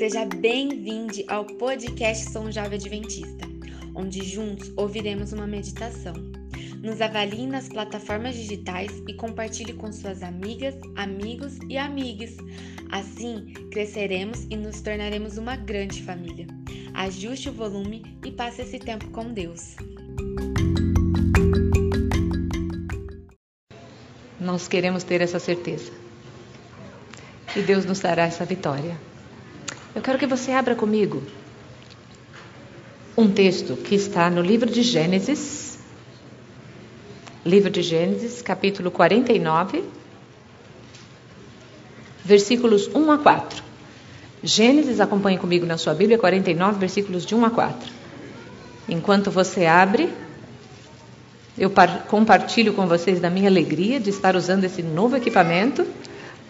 Seja bem-vindo ao podcast Som Jovem Adventista, onde juntos ouviremos uma meditação. Nos avalie nas plataformas digitais e compartilhe com suas amigas, amigos e amigas. Assim, cresceremos e nos tornaremos uma grande família. Ajuste o volume e passe esse tempo com Deus. Nós queremos ter essa certeza. E Deus nos dará essa vitória. Eu quero que você abra comigo um texto que está no livro de Gênesis, livro de Gênesis, capítulo 49, versículos 1 a 4. Gênesis, acompanhe comigo na sua Bíblia, 49, versículos de 1 a 4. Enquanto você abre, eu compartilho com vocês da minha alegria de estar usando esse novo equipamento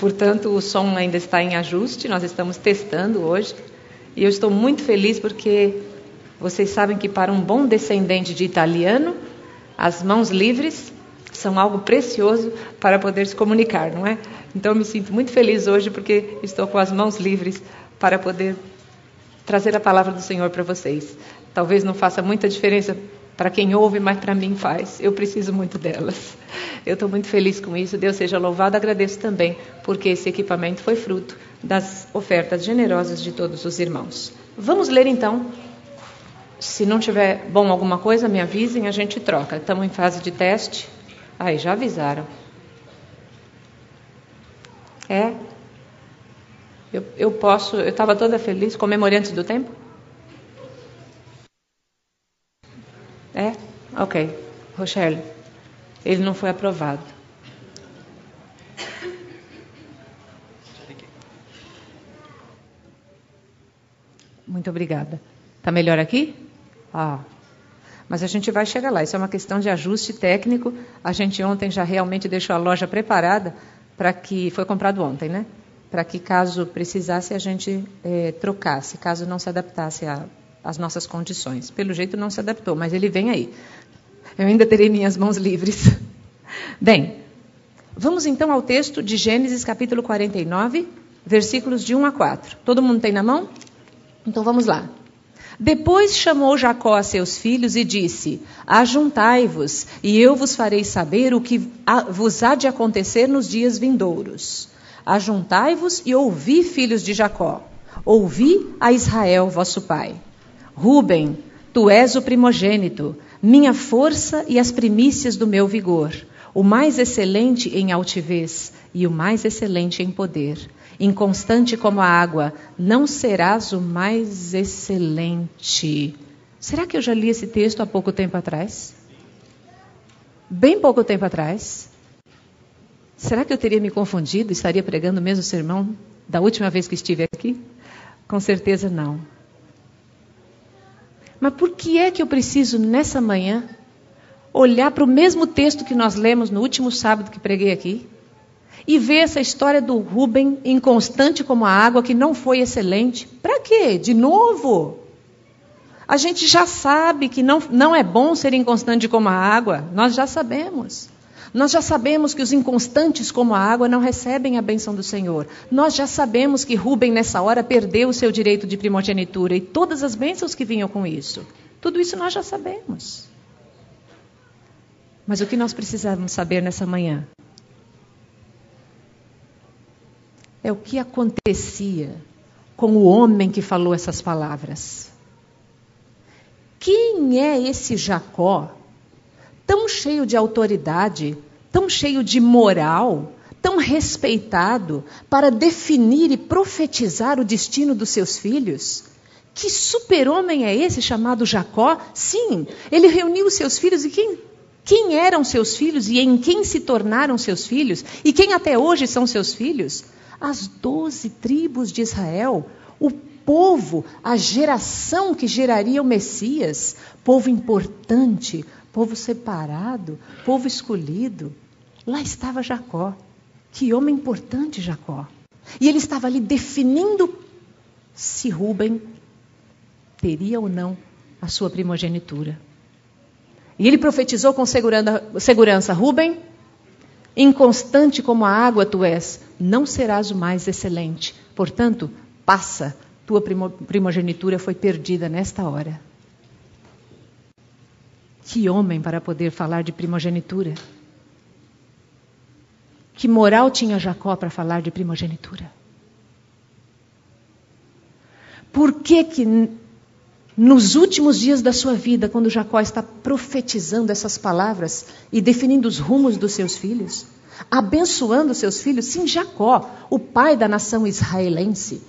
Portanto, o som ainda está em ajuste, nós estamos testando hoje. E eu estou muito feliz porque vocês sabem que para um bom descendente de italiano, as mãos livres são algo precioso para poder se comunicar, não é? Então eu me sinto muito feliz hoje porque estou com as mãos livres para poder trazer a palavra do Senhor para vocês. Talvez não faça muita diferença para quem ouve, mas para mim faz. Eu preciso muito delas. Eu estou muito feliz com isso. Deus seja louvado. Agradeço também porque esse equipamento foi fruto das ofertas generosas de todos os irmãos. Vamos ler então. Se não tiver bom alguma coisa, me avisem, a gente troca. Estamos em fase de teste. Aí, já avisaram. É. Eu, eu posso. Eu estava toda feliz, comemorante do tempo? É? Ok. Rochelle, ele não foi aprovado. Muito obrigada. Está melhor aqui? Ah. Mas a gente vai chegar lá. Isso é uma questão de ajuste técnico. A gente ontem já realmente deixou a loja preparada para que. Foi comprado ontem, né? Para que, caso precisasse, a gente eh, trocasse, caso não se adaptasse a, às nossas condições. Pelo jeito não se adaptou, mas ele vem aí. Eu ainda terei minhas mãos livres. Bem, vamos então ao texto de Gênesis capítulo 49, versículos de 1 a 4. Todo mundo tem na mão? Então vamos lá. Depois chamou Jacó a seus filhos e disse: Ajuntai-vos, e eu vos farei saber o que vos há de acontecer nos dias vindouros. Ajuntai-vos e ouvi, filhos de Jacó. Ouvi a Israel, vosso pai. Ruben, tu és o primogênito, minha força e as primícias do meu vigor, o mais excelente em altivez e o mais excelente em poder. Inconstante como a água, não serás o mais excelente. Será que eu já li esse texto há pouco tempo atrás? Bem pouco tempo atrás. Será que eu teria me confundido? Estaria pregando o mesmo sermão da última vez que estive aqui? Com certeza não. Mas por que é que eu preciso, nessa manhã, olhar para o mesmo texto que nós lemos no último sábado que preguei aqui? E ver essa história do Rubem inconstante como a água, que não foi excelente? Para quê? De novo? A gente já sabe que não, não é bom ser inconstante como a água, nós já sabemos. Nós já sabemos que os inconstantes como a água não recebem a bênção do Senhor. Nós já sabemos que Rubem, nessa hora, perdeu o seu direito de primogenitura e todas as bênçãos que vinham com isso. Tudo isso nós já sabemos. Mas o que nós precisamos saber nessa manhã é o que acontecia com o homem que falou essas palavras. Quem é esse Jacó tão cheio de autoridade, tão cheio de moral, tão respeitado para definir e profetizar o destino dos seus filhos? Que super-homem é esse chamado Jacó? Sim, ele reuniu seus filhos e quem, quem eram seus filhos e em quem se tornaram seus filhos e quem até hoje são seus filhos? As doze tribos de Israel, o povo, a geração que geraria o Messias, povo importante, povo separado, povo escolhido. Lá estava Jacó. Que homem importante, Jacó. E ele estava ali definindo se Rubem teria ou não a sua primogenitura. E ele profetizou com segurança: Rubem, inconstante como a água tu és, não serás o mais excelente. Portanto, passa tua primogenitura foi perdida nesta hora. Que homem para poder falar de primogenitura? Que moral tinha Jacó para falar de primogenitura? Por que que nos últimos dias da sua vida, quando Jacó está profetizando essas palavras e definindo os rumos dos seus filhos, abençoando seus filhos, sim, Jacó, o pai da nação israelense,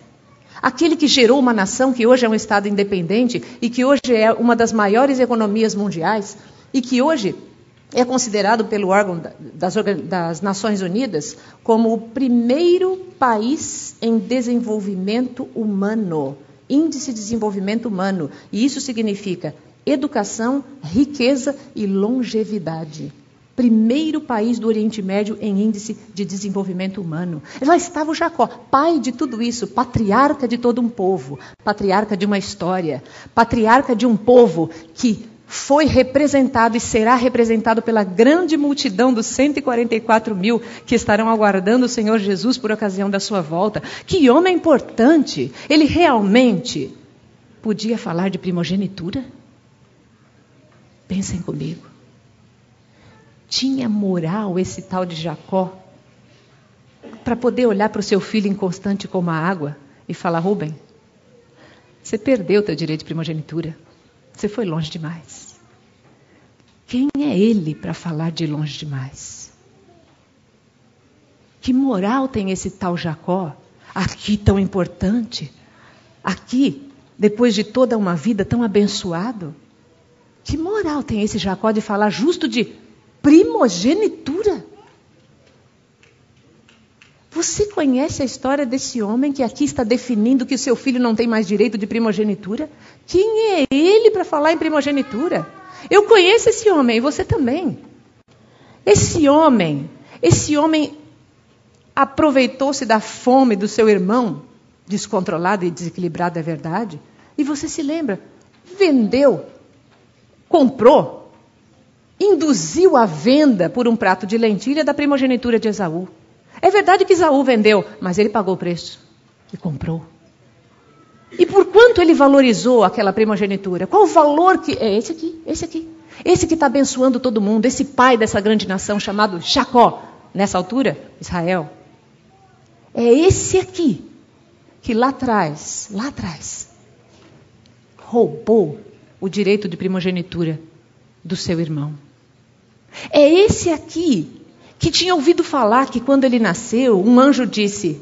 aquele que gerou uma nação que hoje é um Estado independente e que hoje é uma das maiores economias mundiais e que hoje é considerado pelo órgão das, das Nações Unidas como o primeiro país em desenvolvimento humano, índice de desenvolvimento humano. E isso significa educação, riqueza e longevidade primeiro país do Oriente Médio em índice de desenvolvimento humano. Lá estava o Jacó, pai de tudo isso, patriarca de todo um povo, patriarca de uma história, patriarca de um povo que foi representado e será representado pela grande multidão dos 144 mil que estarão aguardando o Senhor Jesus por ocasião da sua volta. Que homem importante! Ele realmente podia falar de primogenitura? Pensem comigo. Tinha moral esse tal de Jacó para poder olhar para o seu filho inconstante como a água e falar: Rubem, você perdeu teu direito de primogenitura. Você foi longe demais. Quem é ele para falar de longe demais? Que moral tem esse tal Jacó, aqui tão importante, aqui, depois de toda uma vida tão abençoado? Que moral tem esse Jacó de falar justo de primogenitura. Você conhece a história desse homem que aqui está definindo que o seu filho não tem mais direito de primogenitura? Quem é ele para falar em primogenitura? Eu conheço esse homem, e você também. Esse homem, esse homem aproveitou-se da fome do seu irmão, descontrolado e desequilibrado, é verdade. E você se lembra? Vendeu, comprou induziu a venda por um prato de lentilha da primogenitura de Esaú. É verdade que Esaú vendeu, mas ele pagou o preço e comprou. E por quanto ele valorizou aquela primogenitura? Qual o valor que. É esse aqui, esse aqui. Esse que está abençoando todo mundo, esse pai dessa grande nação chamado Jacó, nessa altura, Israel. É esse aqui que lá atrás, lá atrás, roubou o direito de primogenitura do seu irmão. É esse aqui que tinha ouvido falar que quando ele nasceu, um anjo disse: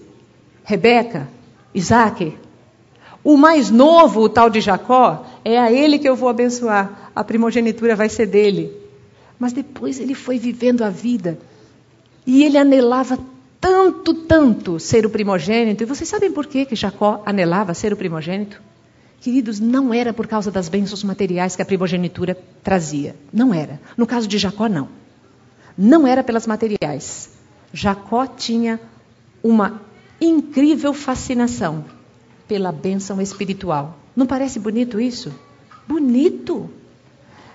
Rebeca, Isaac, o mais novo, o tal de Jacó, é a ele que eu vou abençoar, a primogenitura vai ser dele. Mas depois ele foi vivendo a vida e ele anelava tanto, tanto ser o primogênito. E vocês sabem por que, que Jacó anelava ser o primogênito? Queridos, não era por causa das bênçãos materiais que a primogenitura trazia. Não era. No caso de Jacó, não. Não era pelas materiais. Jacó tinha uma incrível fascinação pela bênção espiritual. Não parece bonito isso? Bonito!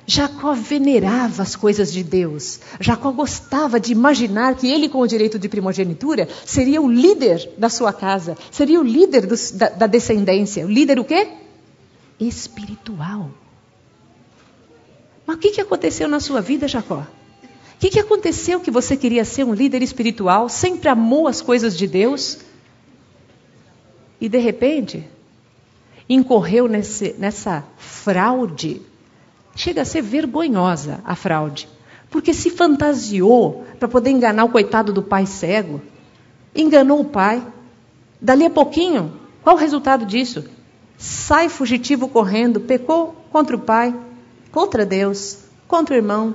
Jacó venerava as coisas de Deus. Jacó gostava de imaginar que ele, com o direito de primogenitura, seria o líder da sua casa, seria o líder dos, da, da descendência. O líder o quê? Espiritual. Mas o que, que aconteceu na sua vida, Jacó? O que, que aconteceu que você queria ser um líder espiritual, sempre amou as coisas de Deus e de repente incorreu nesse, nessa fraude? Chega a ser vergonhosa a fraude, porque se fantasiou para poder enganar o coitado do pai cego, enganou o pai. Dali a pouquinho, qual o resultado disso? Sai fugitivo correndo, pecou contra o pai, contra Deus, contra o irmão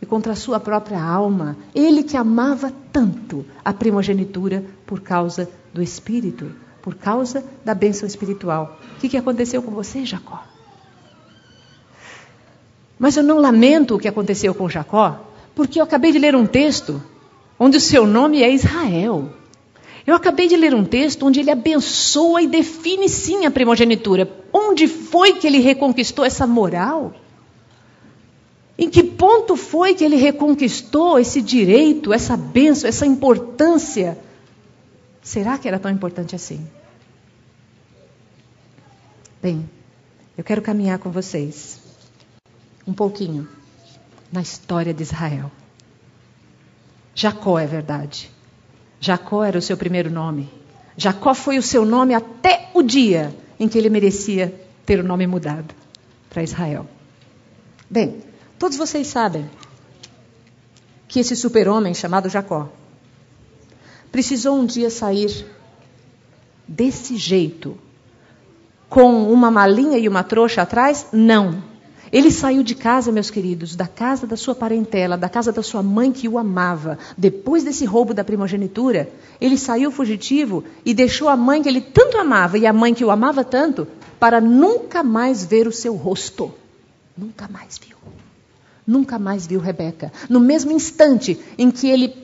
e contra a sua própria alma. Ele que amava tanto a primogenitura por causa do Espírito, por causa da bênção espiritual. O que, que aconteceu com você, Jacó? Mas eu não lamento o que aconteceu com Jacó, porque eu acabei de ler um texto onde o seu nome é Israel. Eu acabei de ler um texto onde ele abençoa e define sim a primogenitura. Onde foi que ele reconquistou essa moral? Em que ponto foi que ele reconquistou esse direito, essa bênção, essa importância? Será que era tão importante assim? Bem, eu quero caminhar com vocês um pouquinho na história de Israel. Jacó é verdade. Jacó era o seu primeiro nome. Jacó foi o seu nome até o dia em que ele merecia ter o nome mudado para Israel. Bem, todos vocês sabem que esse super-homem chamado Jacó precisou um dia sair desse jeito, com uma malinha e uma trouxa atrás? Não. Ele saiu de casa, meus queridos, da casa da sua parentela, da casa da sua mãe que o amava. Depois desse roubo da primogenitura, ele saiu fugitivo e deixou a mãe que ele tanto amava e a mãe que o amava tanto para nunca mais ver o seu rosto. Nunca mais viu. Nunca mais viu Rebeca. No mesmo instante em que ele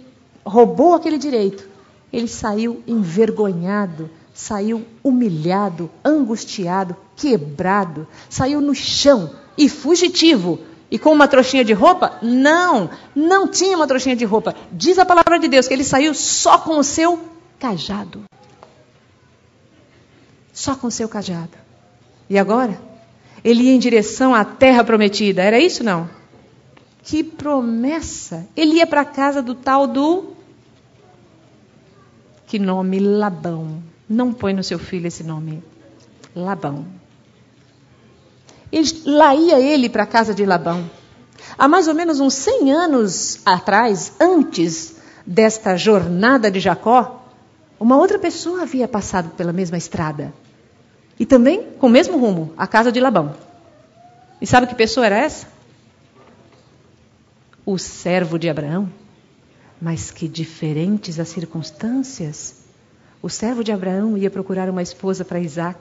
roubou aquele direito, ele saiu envergonhado, saiu humilhado, angustiado, quebrado, saiu no chão e fugitivo. E com uma trouxinha de roupa? Não, não tinha uma trouxinha de roupa. Diz a palavra de Deus que ele saiu só com o seu cajado. Só com o seu cajado. E agora? Ele ia em direção à terra prometida. Era isso não? Que promessa! Ele ia para a casa do tal do. Que nome? Labão. Não põe no seu filho esse nome. Labão. Lá ia ele para a casa de Labão. Há mais ou menos uns 100 anos atrás, antes desta jornada de Jacó, uma outra pessoa havia passado pela mesma estrada. E também com o mesmo rumo, a casa de Labão. E sabe que pessoa era essa? O servo de Abraão. Mas que diferentes as circunstâncias. O servo de Abraão ia procurar uma esposa para Isaac.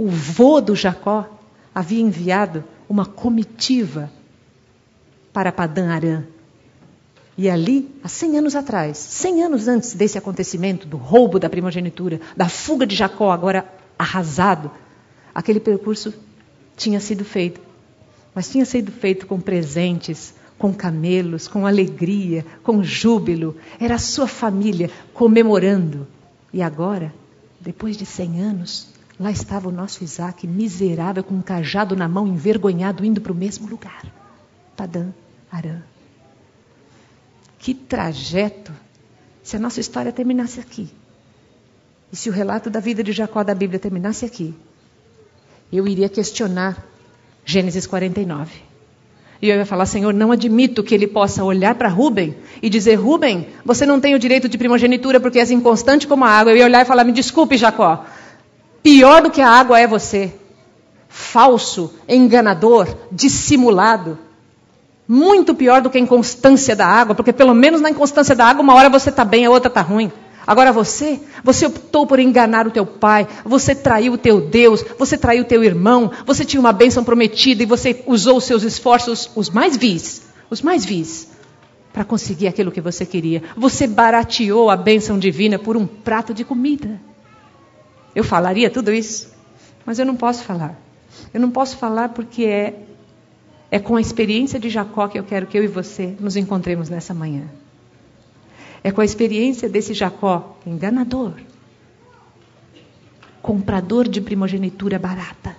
O vô do Jacó havia enviado uma comitiva para Padã Arã. E ali, há 100 anos atrás, 100 anos antes desse acontecimento, do roubo da primogenitura, da fuga de Jacó, agora arrasado, aquele percurso tinha sido feito. Mas tinha sido feito com presentes, com camelos, com alegria, com júbilo. Era a sua família comemorando. E agora, depois de 100 anos, lá estava o nosso Isaac, miserável, com um cajado na mão, envergonhado, indo para o mesmo lugar. Padã, Arã. Que trajeto! Se a nossa história terminasse aqui, e se o relato da vida de Jacó da Bíblia terminasse aqui, eu iria questionar Gênesis 49. E eu ia falar, Senhor, não admito que ele possa olhar para Rubem e dizer, Rubem, você não tem o direito de primogenitura porque és inconstante como a água. Eu ia olhar e falar, me desculpe, Jacó. Pior do que a água é você. Falso, enganador, dissimulado. Muito pior do que a inconstância da água, porque pelo menos na inconstância da água, uma hora você está bem, a outra está ruim. Agora você, você optou por enganar o teu pai, você traiu o teu Deus, você traiu o teu irmão, você tinha uma bênção prometida e você usou os seus esforços, os mais vis, os mais vis, para conseguir aquilo que você queria. Você barateou a bênção divina por um prato de comida. Eu falaria tudo isso, mas eu não posso falar. Eu não posso falar porque é, é com a experiência de Jacó que eu quero que eu e você nos encontremos nessa manhã. É com a experiência desse Jacó, enganador, comprador de primogenitura barata.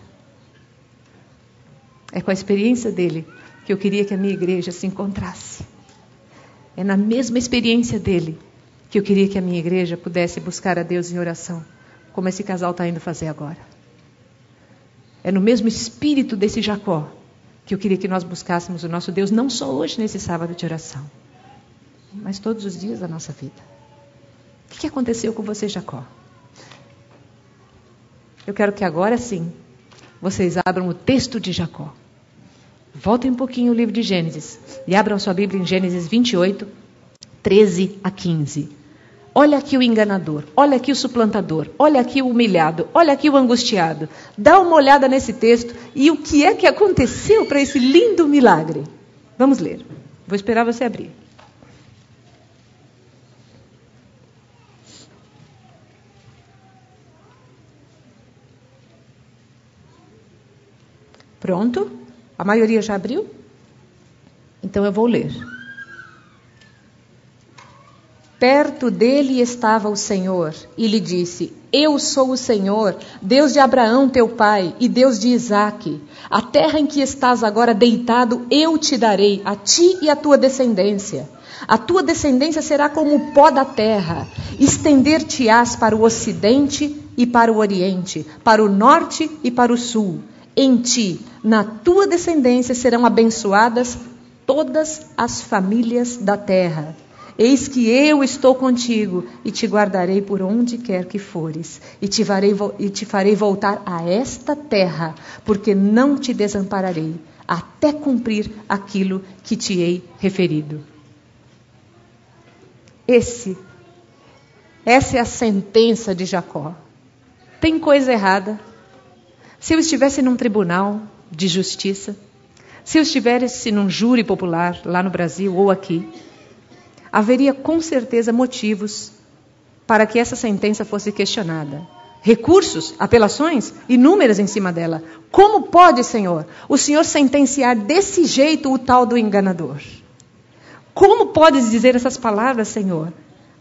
É com a experiência dele que eu queria que a minha igreja se encontrasse. É na mesma experiência dele que eu queria que a minha igreja pudesse buscar a Deus em oração, como esse casal está indo fazer agora. É no mesmo espírito desse Jacó que eu queria que nós buscássemos o nosso Deus, não só hoje nesse sábado de oração, mas todos os dias da nossa vida. O que aconteceu com você, Jacó? Eu quero que agora sim vocês abram o texto de Jacó. Voltem um pouquinho o livro de Gênesis e abram sua Bíblia em Gênesis 28, 13 a 15. Olha aqui o enganador, olha aqui o suplantador, olha aqui o humilhado, olha aqui o angustiado. Dá uma olhada nesse texto e o que é que aconteceu para esse lindo milagre. Vamos ler. Vou esperar você abrir. Pronto? A maioria já abriu? Então eu vou ler. Perto dele estava o Senhor e lhe disse: Eu sou o Senhor, Deus de Abraão, teu pai, e Deus de Isaque. A terra em que estás agora deitado, eu te darei, a ti e a tua descendência. A tua descendência será como o pó da terra. Estender-te-ás para o ocidente e para o oriente, para o norte e para o sul. Em ti, na tua descendência, serão abençoadas todas as famílias da terra. Eis que eu estou contigo e te guardarei por onde quer que fores, e te, farei, e te farei voltar a esta terra, porque não te desampararei, até cumprir aquilo que te hei referido. Esse, essa é a sentença de Jacó. Tem coisa errada. Se eu estivesse num tribunal de justiça, se eu estivesse num júri popular lá no Brasil ou aqui, haveria com certeza motivos para que essa sentença fosse questionada. Recursos, apelações, inúmeras em cima dela. Como pode, Senhor, o Senhor sentenciar desse jeito o tal do enganador? Como podes dizer essas palavras, Senhor?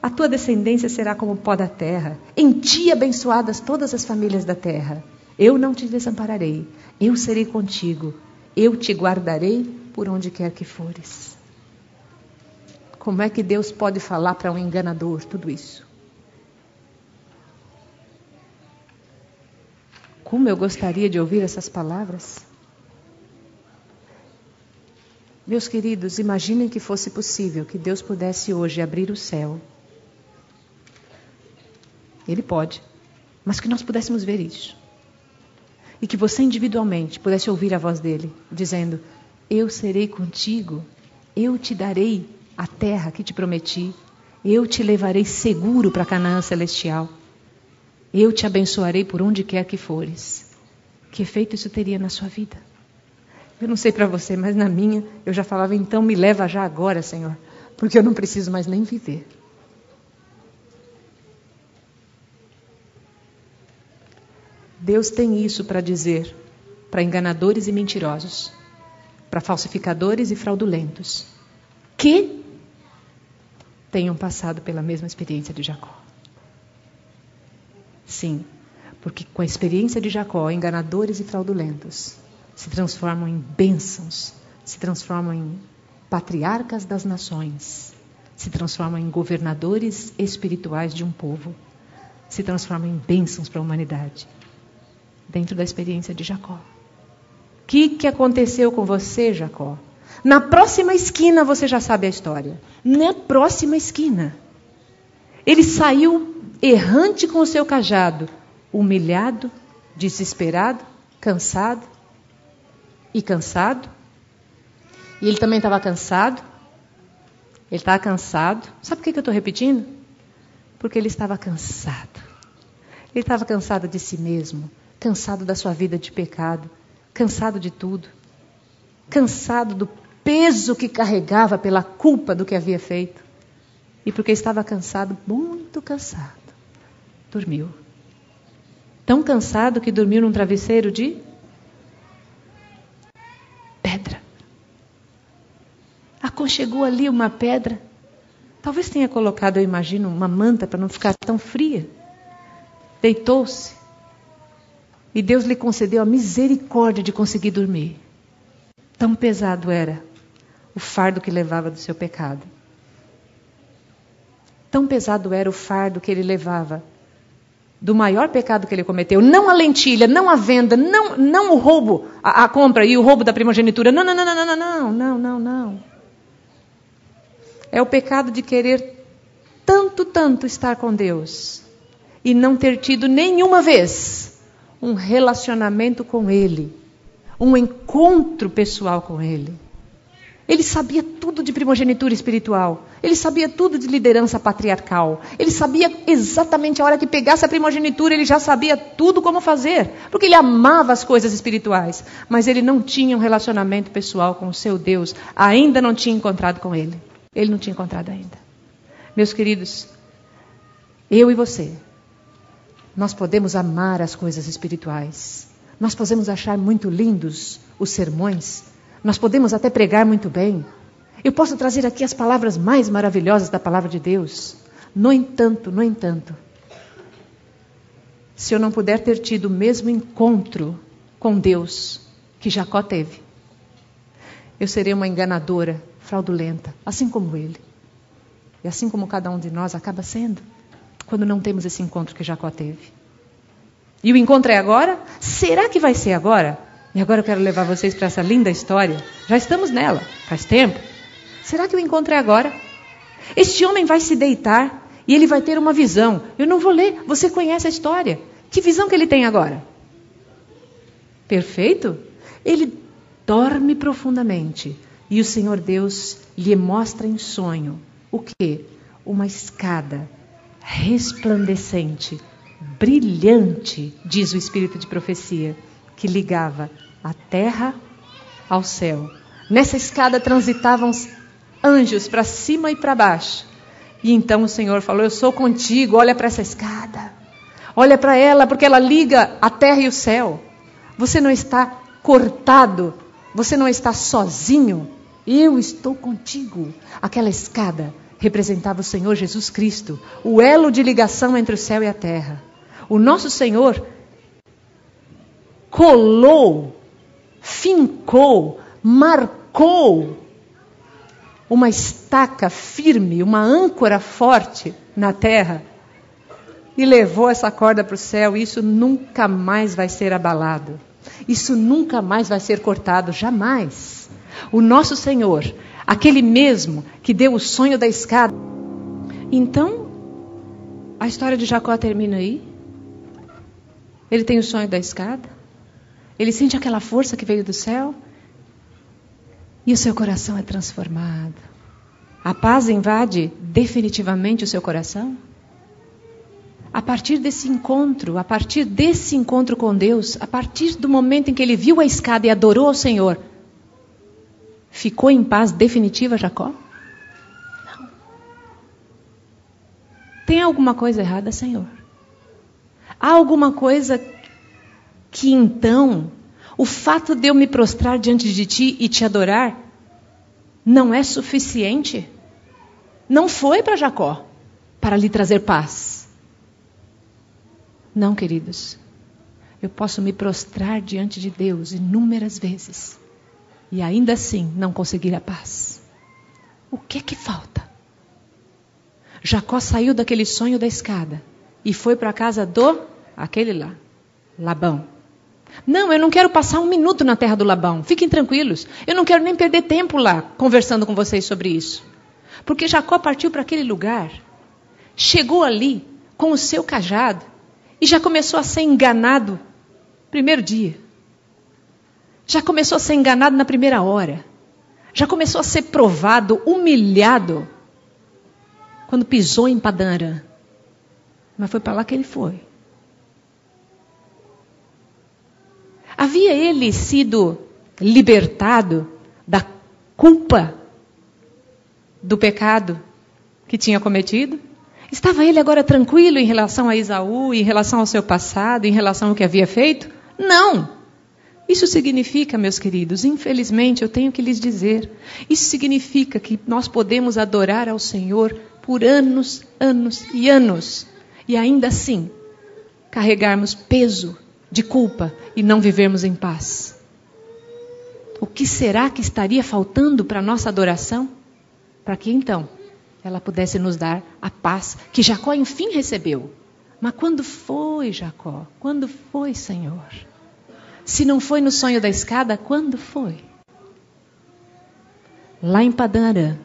A tua descendência será como o pó da terra, em ti abençoadas todas as famílias da terra. Eu não te desampararei, eu serei contigo, eu te guardarei por onde quer que fores. Como é que Deus pode falar para um enganador tudo isso? Como eu gostaria de ouvir essas palavras? Meus queridos, imaginem que fosse possível que Deus pudesse hoje abrir o céu. Ele pode, mas que nós pudéssemos ver isso. E que você individualmente pudesse ouvir a voz dele, dizendo: Eu serei contigo, eu te darei a terra que te prometi. Eu te levarei seguro para Canaã celestial. Eu te abençoarei por onde quer que fores. Que efeito isso teria na sua vida? Eu não sei para você, mas na minha eu já falava, então me leva já agora, Senhor, porque eu não preciso mais nem viver. Deus tem isso para dizer para enganadores e mentirosos, para falsificadores e fraudulentos, que tenham passado pela mesma experiência de Jacó. Sim, porque com a experiência de Jacó, enganadores e fraudulentos se transformam em bênçãos, se transformam em patriarcas das nações, se transformam em governadores espirituais de um povo, se transformam em bênçãos para a humanidade, dentro da experiência de Jacó. O que, que aconteceu com você, Jacó? Na próxima esquina você já sabe a história. Na próxima esquina. Ele saiu errante com o seu cajado, humilhado, desesperado, cansado e cansado. E ele também estava cansado. Ele estava cansado. Sabe por que eu estou repetindo? Porque ele estava cansado. Ele estava cansado de si mesmo, cansado da sua vida de pecado, cansado de tudo, cansado do peso que carregava pela culpa do que havia feito. E porque estava cansado, muito cansado, dormiu. Tão cansado que dormiu num travesseiro de pedra. Aconchegou ali uma pedra. Talvez tenha colocado, eu imagino, uma manta para não ficar tão fria. Deitou-se. E Deus lhe concedeu a misericórdia de conseguir dormir. Tão pesado era o fardo que levava do seu pecado. Tão pesado era o fardo que ele levava do maior pecado que ele cometeu. Não a lentilha, não a venda, não, não o roubo, a, a compra e o roubo da primogenitura. Não, não, não, não, não, não, não, não, não. É o pecado de querer tanto, tanto estar com Deus e não ter tido nenhuma vez um relacionamento com Ele, um encontro pessoal com Ele. Ele sabia tudo de primogenitura espiritual. Ele sabia tudo de liderança patriarcal. Ele sabia exatamente a hora que pegasse a primogenitura, ele já sabia tudo como fazer. Porque ele amava as coisas espirituais. Mas ele não tinha um relacionamento pessoal com o seu Deus. Ainda não tinha encontrado com ele. Ele não tinha encontrado ainda. Meus queridos, eu e você, nós podemos amar as coisas espirituais. Nós podemos achar muito lindos os sermões nós podemos até pregar muito bem. Eu posso trazer aqui as palavras mais maravilhosas da palavra de Deus. No entanto, no entanto, se eu não puder ter tido o mesmo encontro com Deus que Jacó teve, eu serei uma enganadora, fraudulenta, assim como ele. E assim como cada um de nós acaba sendo, quando não temos esse encontro que Jacó teve. E o encontro é agora? Será que vai ser agora? E agora eu quero levar vocês para essa linda história. Já estamos nela, faz tempo. Será que o encontro é agora? Este homem vai se deitar e ele vai ter uma visão. Eu não vou ler, você conhece a história. Que visão que ele tem agora? Perfeito? Ele dorme profundamente e o Senhor Deus lhe mostra em sonho o que? Uma escada resplandecente, brilhante, diz o espírito de profecia, que ligava a terra ao céu. Nessa escada transitavam anjos para cima e para baixo. E então o Senhor falou: Eu sou contigo, olha para essa escada. Olha para ela, porque ela liga a terra e o céu. Você não está cortado, você não está sozinho. Eu estou contigo. Aquela escada representava o Senhor Jesus Cristo, o elo de ligação entre o céu e a terra. O nosso Senhor colou, fincou, marcou uma estaca firme, uma âncora forte na terra e levou essa corda para o céu. Isso nunca mais vai ser abalado. Isso nunca mais vai ser cortado, jamais. O nosso Senhor, aquele mesmo que deu o sonho da escada. Então, a história de Jacó termina aí. Ele tem o sonho da escada. Ele sente aquela força que veio do céu. E o seu coração é transformado. A paz invade definitivamente o seu coração? A partir desse encontro, a partir desse encontro com Deus, a partir do momento em que ele viu a escada e adorou ao Senhor, ficou em paz definitiva Jacó? Não. Tem alguma coisa errada, Senhor? Há alguma coisa que então o fato de eu me prostrar diante de ti e te adorar não é suficiente? Não foi para Jacó para lhe trazer paz. Não, queridos. Eu posso me prostrar diante de Deus inúmeras vezes e ainda assim não conseguir a paz. O que é que falta? Jacó saiu daquele sonho da escada e foi para a casa do aquele lá, Labão. Não, eu não quero passar um minuto na terra do Labão. Fiquem tranquilos. Eu não quero nem perder tempo lá conversando com vocês sobre isso. Porque Jacó partiu para aquele lugar, chegou ali com o seu cajado e já começou a ser enganado primeiro dia. Já começou a ser enganado na primeira hora. Já começou a ser provado, humilhado quando pisou em Padanã. Mas foi para lá que ele foi. Havia ele sido libertado da culpa do pecado que tinha cometido? Estava ele agora tranquilo em relação a Isaú, em relação ao seu passado, em relação ao que havia feito? Não! Isso significa, meus queridos, infelizmente eu tenho que lhes dizer, isso significa que nós podemos adorar ao Senhor por anos, anos e anos, e ainda assim carregarmos peso de culpa e não vivermos em paz? O que será que estaria faltando para a nossa adoração? Para que então ela pudesse nos dar a paz que Jacó enfim recebeu. Mas quando foi, Jacó? Quando foi, Senhor? Se não foi no sonho da escada, quando foi? Lá em Padan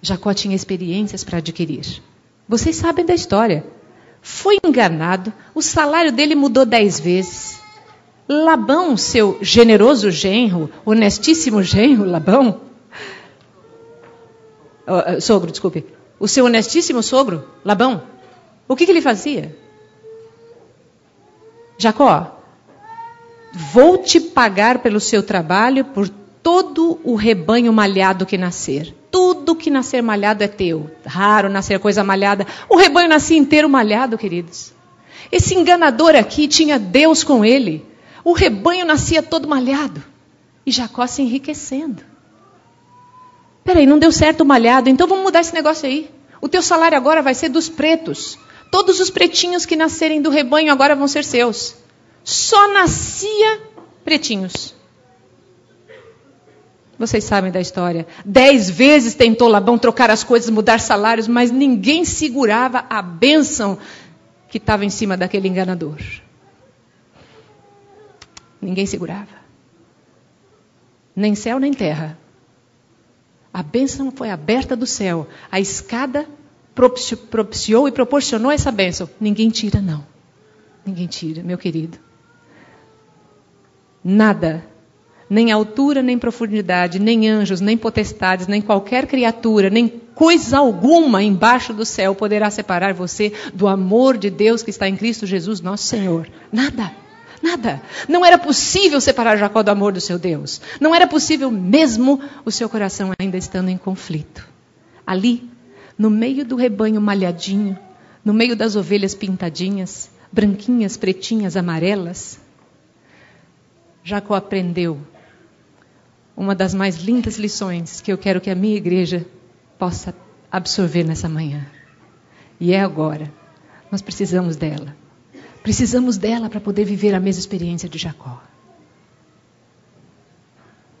Jacó tinha experiências para adquirir. Vocês sabem da história foi enganado, o salário dele mudou dez vezes. Labão, seu generoso genro, honestíssimo genro, Labão, sogro, desculpe, o seu honestíssimo sogro, Labão, o que, que ele fazia? Jacó, vou te pagar pelo seu trabalho por todo o rebanho malhado que nascer. Tudo que nascer malhado é teu. Raro nascer coisa malhada. O rebanho nascia inteiro malhado, queridos. Esse enganador aqui tinha Deus com ele. O rebanho nascia todo malhado. E Jacó se enriquecendo. Peraí, não deu certo o malhado, então vamos mudar esse negócio aí. O teu salário agora vai ser dos pretos. Todos os pretinhos que nascerem do rebanho agora vão ser seus. Só nascia pretinhos. Vocês sabem da história. Dez vezes tentou Labão trocar as coisas, mudar salários, mas ninguém segurava a bênção que estava em cima daquele enganador. Ninguém segurava. Nem céu, nem terra. A bênção foi aberta do céu. A escada propiciou e proporcionou essa bênção. Ninguém tira, não. Ninguém tira, meu querido. Nada nem altura, nem profundidade, nem anjos, nem potestades, nem qualquer criatura, nem coisa alguma embaixo do céu poderá separar você do amor de Deus que está em Cristo Jesus, nosso Senhor. Nada. Nada. Não era possível separar Jacó do amor do seu Deus. Não era possível, mesmo o seu coração ainda estando em conflito. Ali, no meio do rebanho malhadinho, no meio das ovelhas pintadinhas, branquinhas, pretinhas, amarelas, Jacó aprendeu uma das mais lindas lições que eu quero que a minha igreja possa absorver nessa manhã. E é agora. Nós precisamos dela. Precisamos dela para poder viver a mesma experiência de Jacó.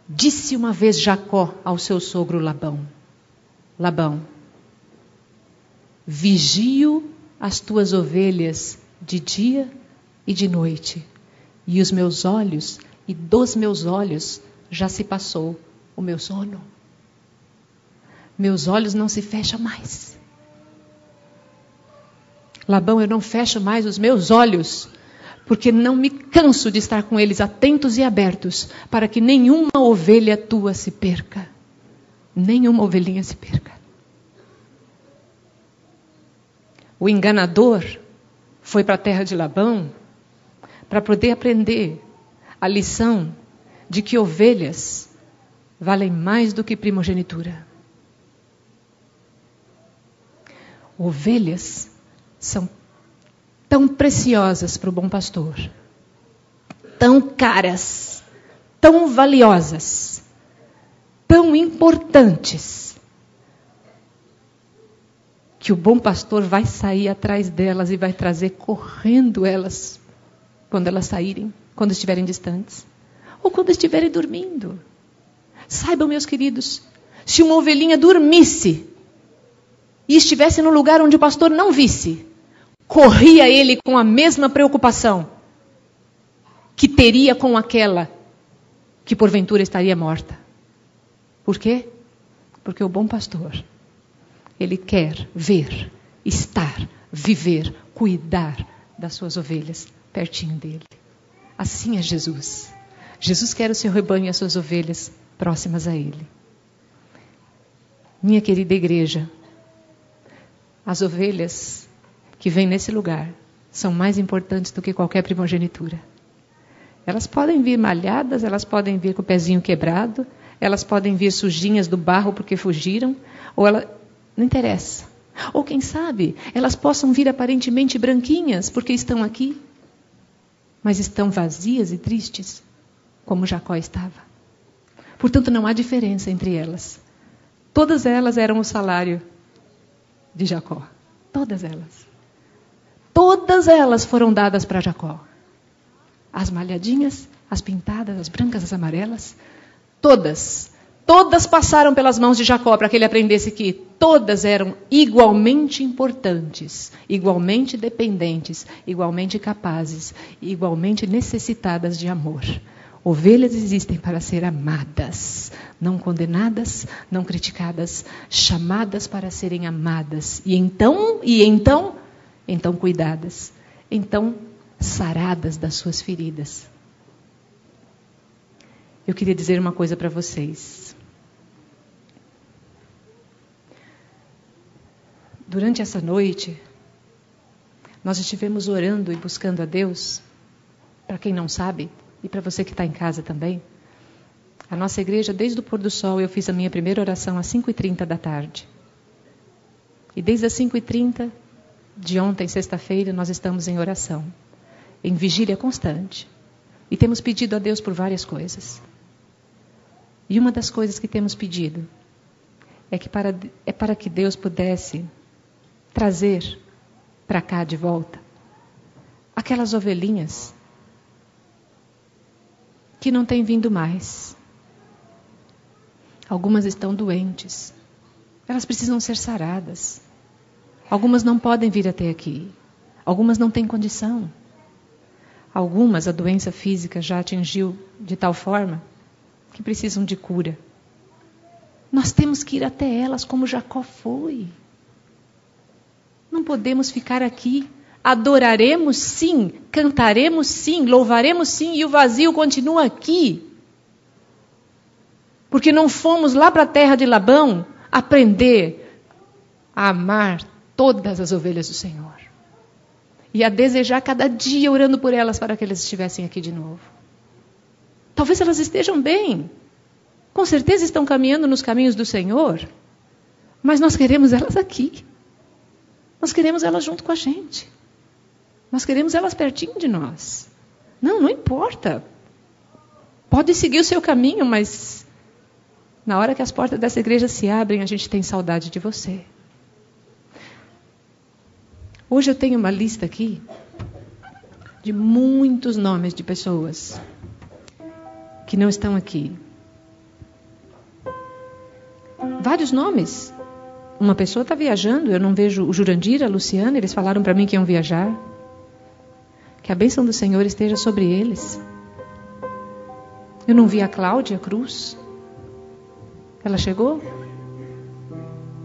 Disse uma vez Jacó ao seu sogro Labão: Labão, vigio as tuas ovelhas de dia e de noite, e os meus olhos, e dos meus olhos já se passou o meu sono. Meus olhos não se fecham mais. Labão, eu não fecho mais os meus olhos, porque não me canso de estar com eles atentos e abertos, para que nenhuma ovelha tua se perca. Nenhuma ovelhinha se perca. O enganador foi para a terra de Labão para poder aprender a lição de que ovelhas valem mais do que primogenitura. Ovelhas são tão preciosas para o bom pastor, tão caras, tão valiosas, tão importantes, que o bom pastor vai sair atrás delas e vai trazer correndo elas quando elas saírem, quando estiverem distantes ou quando estiverem dormindo. Saibam, meus queridos, se uma ovelhinha dormisse e estivesse no lugar onde o pastor não visse, corria ele com a mesma preocupação que teria com aquela que porventura estaria morta. Por quê? Porque o bom pastor, ele quer ver, estar, viver, cuidar das suas ovelhas pertinho dele. Assim é Jesus. Jesus quer o seu rebanho e as suas ovelhas próximas a Ele. Minha querida igreja, as ovelhas que vêm nesse lugar são mais importantes do que qualquer primogenitura. Elas podem vir malhadas, elas podem vir com o pezinho quebrado, elas podem vir sujinhas do barro porque fugiram, ou ela. Não interessa. Ou quem sabe, elas possam vir aparentemente branquinhas porque estão aqui, mas estão vazias e tristes como Jacó estava. Portanto, não há diferença entre elas. Todas elas eram o salário de Jacó. Todas elas. Todas elas foram dadas para Jacó. As malhadinhas, as pintadas, as brancas, as amarelas, todas. Todas passaram pelas mãos de Jacó para que ele aprendesse que todas eram igualmente importantes, igualmente dependentes, igualmente capazes, igualmente necessitadas de amor. Ovelhas existem para ser amadas, não condenadas, não criticadas, chamadas para serem amadas. E então, e então, então cuidadas, então saradas das suas feridas. Eu queria dizer uma coisa para vocês. Durante essa noite, nós estivemos orando e buscando a Deus. Para quem não sabe, e para você que está em casa também. A nossa igreja, desde o pôr do sol, eu fiz a minha primeira oração às 5h30 da tarde. E desde as 5h30 de ontem, sexta-feira, nós estamos em oração, em vigília constante. E temos pedido a Deus por várias coisas. E uma das coisas que temos pedido é, que para, é para que Deus pudesse trazer para cá de volta aquelas ovelhinhas que não têm vindo mais. Algumas estão doentes. Elas precisam ser saradas. Algumas não podem vir até aqui. Algumas não têm condição. Algumas a doença física já atingiu de tal forma que precisam de cura. Nós temos que ir até elas como Jacó foi. Não podemos ficar aqui. Adoraremos sim, cantaremos sim, louvaremos sim, e o vazio continua aqui. Porque não fomos lá para a terra de Labão aprender a amar todas as ovelhas do Senhor. E a desejar cada dia orando por elas para que elas estivessem aqui de novo. Talvez elas estejam bem. Com certeza estão caminhando nos caminhos do Senhor. Mas nós queremos elas aqui. Nós queremos elas junto com a gente. Nós queremos elas pertinho de nós. Não, não importa. Pode seguir o seu caminho, mas na hora que as portas dessa igreja se abrem, a gente tem saudade de você. Hoje eu tenho uma lista aqui de muitos nomes de pessoas que não estão aqui. Vários nomes. Uma pessoa está viajando, eu não vejo o Jurandir, a Luciana, eles falaram para mim que iam viajar. Que a bênção do Senhor esteja sobre eles. Eu não vi a Cláudia Cruz. Ela chegou?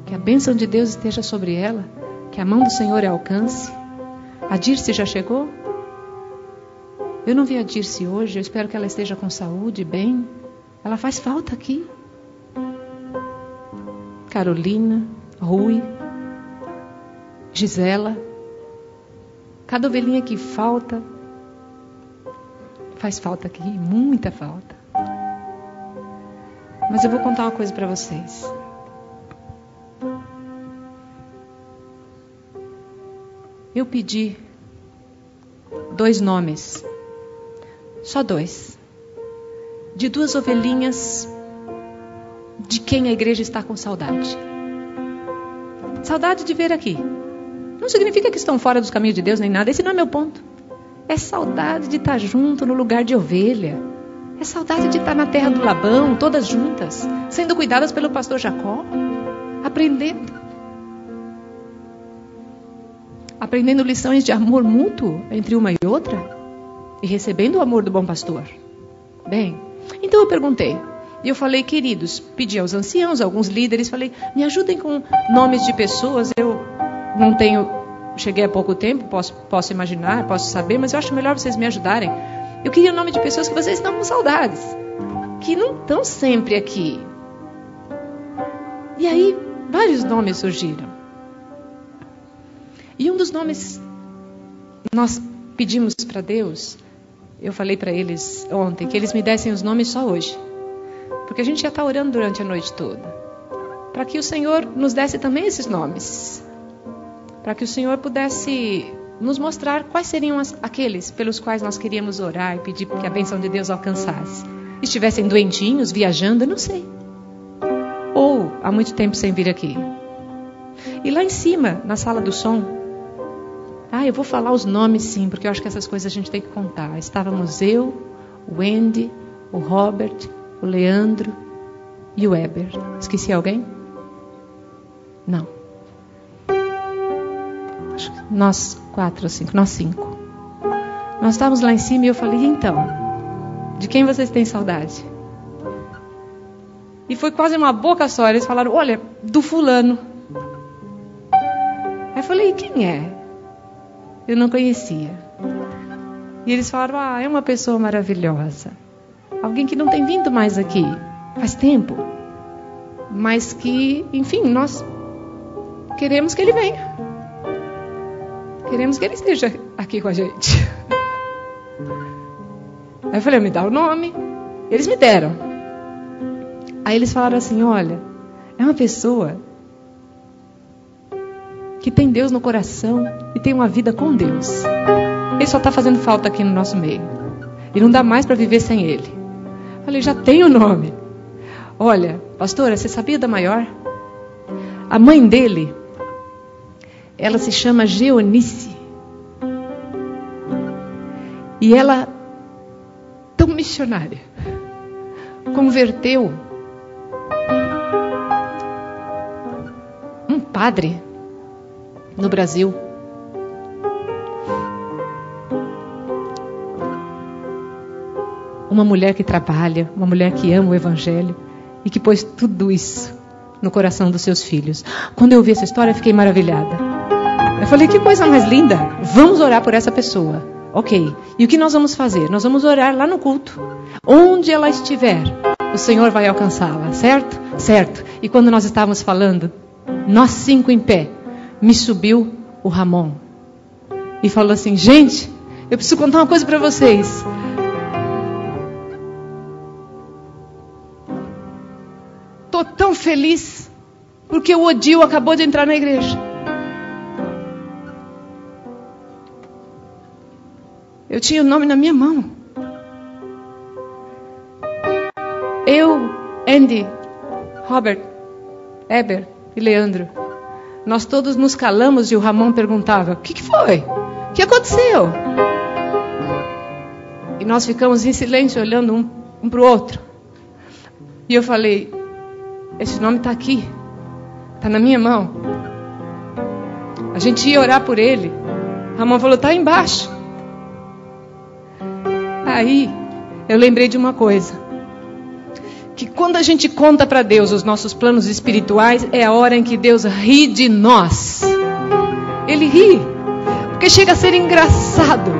Que a bênção de Deus esteja sobre ela. Que a mão do Senhor a alcance. A Dirce já chegou? Eu não vi a Dirce hoje, eu espero que ela esteja com saúde, bem. Ela faz falta aqui. Carolina, Rui, Gisela. Cada ovelhinha que falta, faz falta aqui, muita falta. Mas eu vou contar uma coisa para vocês. Eu pedi dois nomes, só dois, de duas ovelhinhas de quem a igreja está com saudade. Saudade de ver aqui. Não significa que estão fora dos caminhos de Deus nem nada, esse não é meu ponto. É saudade de estar junto no lugar de ovelha. É saudade de estar na terra do Labão, todas juntas, sendo cuidadas pelo pastor Jacó, aprendendo. Aprendendo lições de amor mútuo entre uma e outra e recebendo o amor do bom pastor. Bem, então eu perguntei, e eu falei, queridos, pedi aos anciãos, alguns líderes, falei, me ajudem com nomes de pessoas. Eu não tenho, cheguei há pouco tempo, posso, posso imaginar, posso saber, mas eu acho melhor vocês me ajudarem. Eu queria o nome de pessoas que vocês estão com saudades, que não estão sempre aqui. E aí, vários nomes surgiram. E um dos nomes nós pedimos para Deus, eu falei para eles ontem que eles me dessem os nomes só hoje. Porque a gente já está orando durante a noite toda. Para que o Senhor nos desse também esses nomes. Para que o Senhor pudesse nos mostrar quais seriam as, aqueles pelos quais nós queríamos orar e pedir que a bênção de Deus alcançasse. Estivessem doentinhos, viajando, não sei. Ou há muito tempo sem vir aqui. E lá em cima, na sala do som, ah, eu vou falar os nomes sim, porque eu acho que essas coisas a gente tem que contar. Estávamos eu, o Andy, o Robert, o Leandro e o Weber. Esqueci alguém? Não. Nós quatro ou cinco, nós cinco. Nós estávamos lá em cima e eu falei, então, de quem vocês têm saudade? E foi quase uma boca só. Eles falaram, olha, do fulano. Aí eu falei, quem é? Eu não conhecia. E eles falaram, ah, é uma pessoa maravilhosa. Alguém que não tem vindo mais aqui faz tempo. Mas que, enfim, nós queremos que ele venha. Queremos que ele esteja aqui com a gente. Aí eu falei, me dá o nome. Eles me deram. Aí eles falaram assim: olha, é uma pessoa que tem Deus no coração e tem uma vida com Deus. Ele só está fazendo falta aqui no nosso meio. E não dá mais para viver sem ele. Falei, já tem o nome. Olha, pastora, você sabia da maior? A mãe dele Ela se chama Geonice. E ela, tão missionária, converteu um padre no Brasil. Uma mulher que trabalha, uma mulher que ama o Evangelho e que pôs tudo isso no coração dos seus filhos. Quando eu vi essa história, fiquei maravilhada. Eu falei: que coisa mais linda! Vamos orar por essa pessoa. Ok. E o que nós vamos fazer? Nós vamos orar lá no culto. Onde ela estiver, o Senhor vai alcançá-la, certo? Certo. E quando nós estávamos falando, nós cinco em pé, me subiu o Ramon e falou assim: gente, eu preciso contar uma coisa para vocês. Tô tão feliz porque o Odil acabou de entrar na igreja. Eu tinha o nome na minha mão. Eu, Andy, Robert, Eber e Leandro, nós todos nos calamos e o Ramon perguntava: O que, que foi? O que aconteceu? E nós ficamos em silêncio, olhando um, um para o outro. E eu falei: Esse nome está aqui, está na minha mão. A gente ia orar por ele. Ramon falou: Está embaixo. Aí eu lembrei de uma coisa. Que quando a gente conta para Deus os nossos planos espirituais, é a hora em que Deus ri de nós. Ele ri. Porque chega a ser engraçado.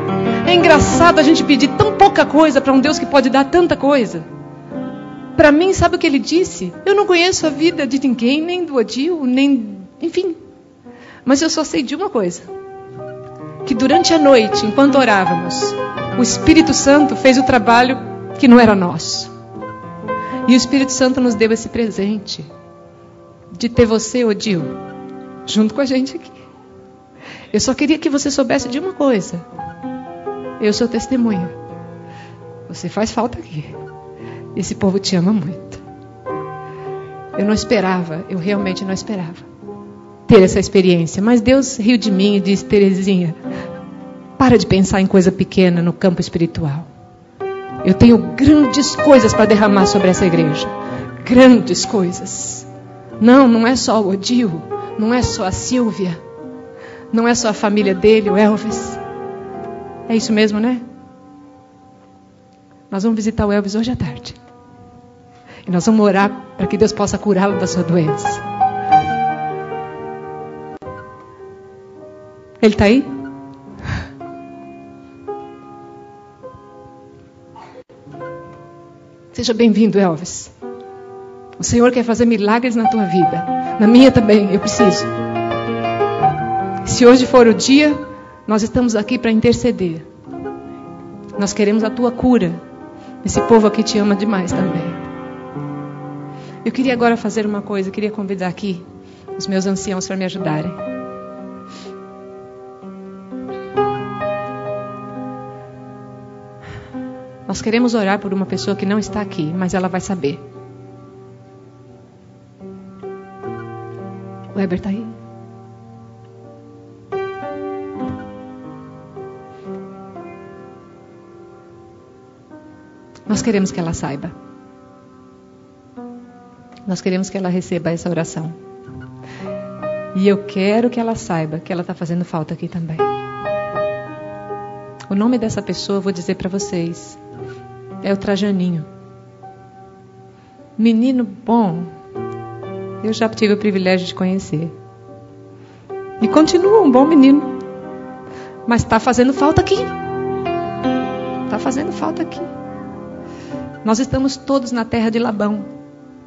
É engraçado a gente pedir tão pouca coisa para um Deus que pode dar tanta coisa. Para mim, sabe o que ele disse? Eu não conheço a vida de ninguém, nem do Odil, nem. Enfim. Mas eu só sei de uma coisa: que durante a noite, enquanto orávamos, o Espírito Santo fez o trabalho que não era nosso. E o Espírito Santo nos deu esse presente de ter você, Odil, junto com a gente aqui. Eu só queria que você soubesse de uma coisa. Eu sou testemunha. Você faz falta aqui. Esse povo te ama muito. Eu não esperava, eu realmente não esperava ter essa experiência. Mas Deus riu de mim e disse: Terezinha, para de pensar em coisa pequena no campo espiritual. Eu tenho grandes coisas para derramar sobre essa igreja. Grandes coisas. Não, não é só o Odil, não é só a Silvia, não é só a família dele, o Elvis. É isso mesmo, né? Nós vamos visitar o Elvis hoje à tarde. E nós vamos orar para que Deus possa curá-lo da sua doença. Ele está aí? Seja bem-vindo, Elvis. O Senhor quer fazer milagres na tua vida. Na minha também, eu preciso. Se hoje for o dia, nós estamos aqui para interceder. Nós queremos a tua cura. Esse povo aqui te ama demais também. Eu queria agora fazer uma coisa, eu queria convidar aqui os meus anciãos para me ajudarem. Nós queremos orar por uma pessoa que não está aqui, mas ela vai saber. O Heber está aí? Nós queremos que ela saiba. Nós queremos que ela receba essa oração. E eu quero que ela saiba que ela está fazendo falta aqui também. O nome dessa pessoa eu vou dizer para vocês é o Trajaninho. Menino bom, eu já tive o privilégio de conhecer. E continua um bom menino. Mas está fazendo falta aqui. Está fazendo falta aqui. Nós estamos todos na terra de Labão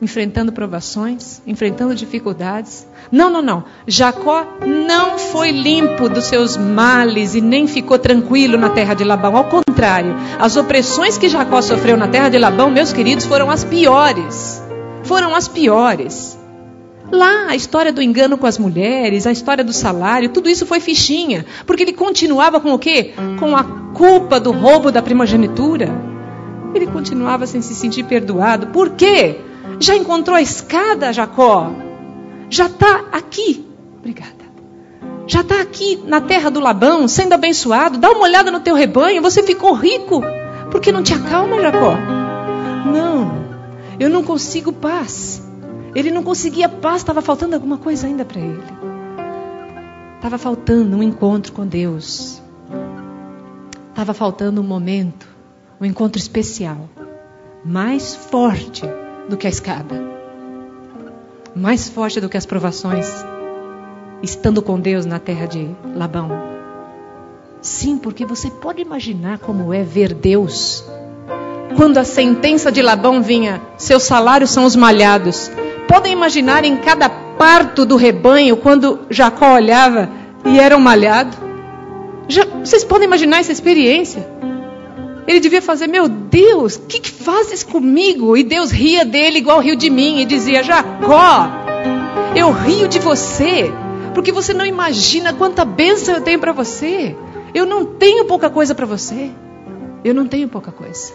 enfrentando provações, enfrentando dificuldades. Não, não, não. Jacó não foi limpo dos seus males e nem ficou tranquilo na terra de Labão. Ao contrário, as opressões que Jacó sofreu na terra de Labão, meus queridos, foram as piores. Foram as piores. Lá, a história do engano com as mulheres, a história do salário, tudo isso foi fichinha. Porque ele continuava com o quê? Com a culpa do roubo da primogenitura. Ele continuava sem se sentir perdoado. Por quê? Já encontrou a escada, Jacó? Já está aqui. Obrigada. já está aqui na terra do Labão, sendo abençoado. Dá uma olhada no teu rebanho, você ficou rico. Por que não te acalma, Jacó? Não, eu não consigo paz. Ele não conseguia paz, estava faltando alguma coisa ainda para ele. Estava faltando um encontro com Deus. Estava faltando um momento, um encontro especial, mais forte do que a escada, mais forte do que as provações estando com Deus na terra de Labão. Sim, porque você pode imaginar como é ver Deus. Quando a sentença de Labão vinha, seus salários são os malhados. Podem imaginar em cada parto do rebanho, quando Jacó olhava e era um malhado? Já, vocês podem imaginar essa experiência? Ele devia fazer, meu Deus, o que, que fazes comigo? E Deus ria dele igual riu de mim e dizia, Jacó, eu rio de você porque você não imagina quanta bênção eu tenho para você. Eu não tenho pouca coisa para você. Eu não tenho pouca coisa.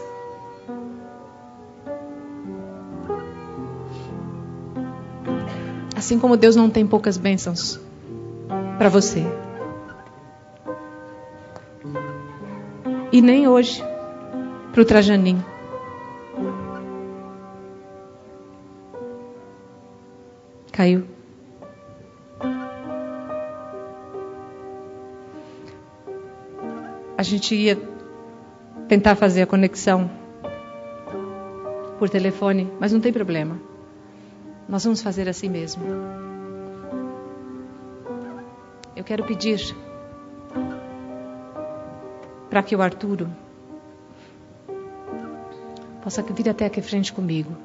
Assim como Deus não tem poucas bênçãos para você. E nem hoje para o Trajaninho. Caiu. a gente ia tentar fazer a conexão por telefone, mas não tem problema. Nós vamos fazer assim mesmo. Eu quero pedir para que o Arturo possa vir até aqui frente comigo.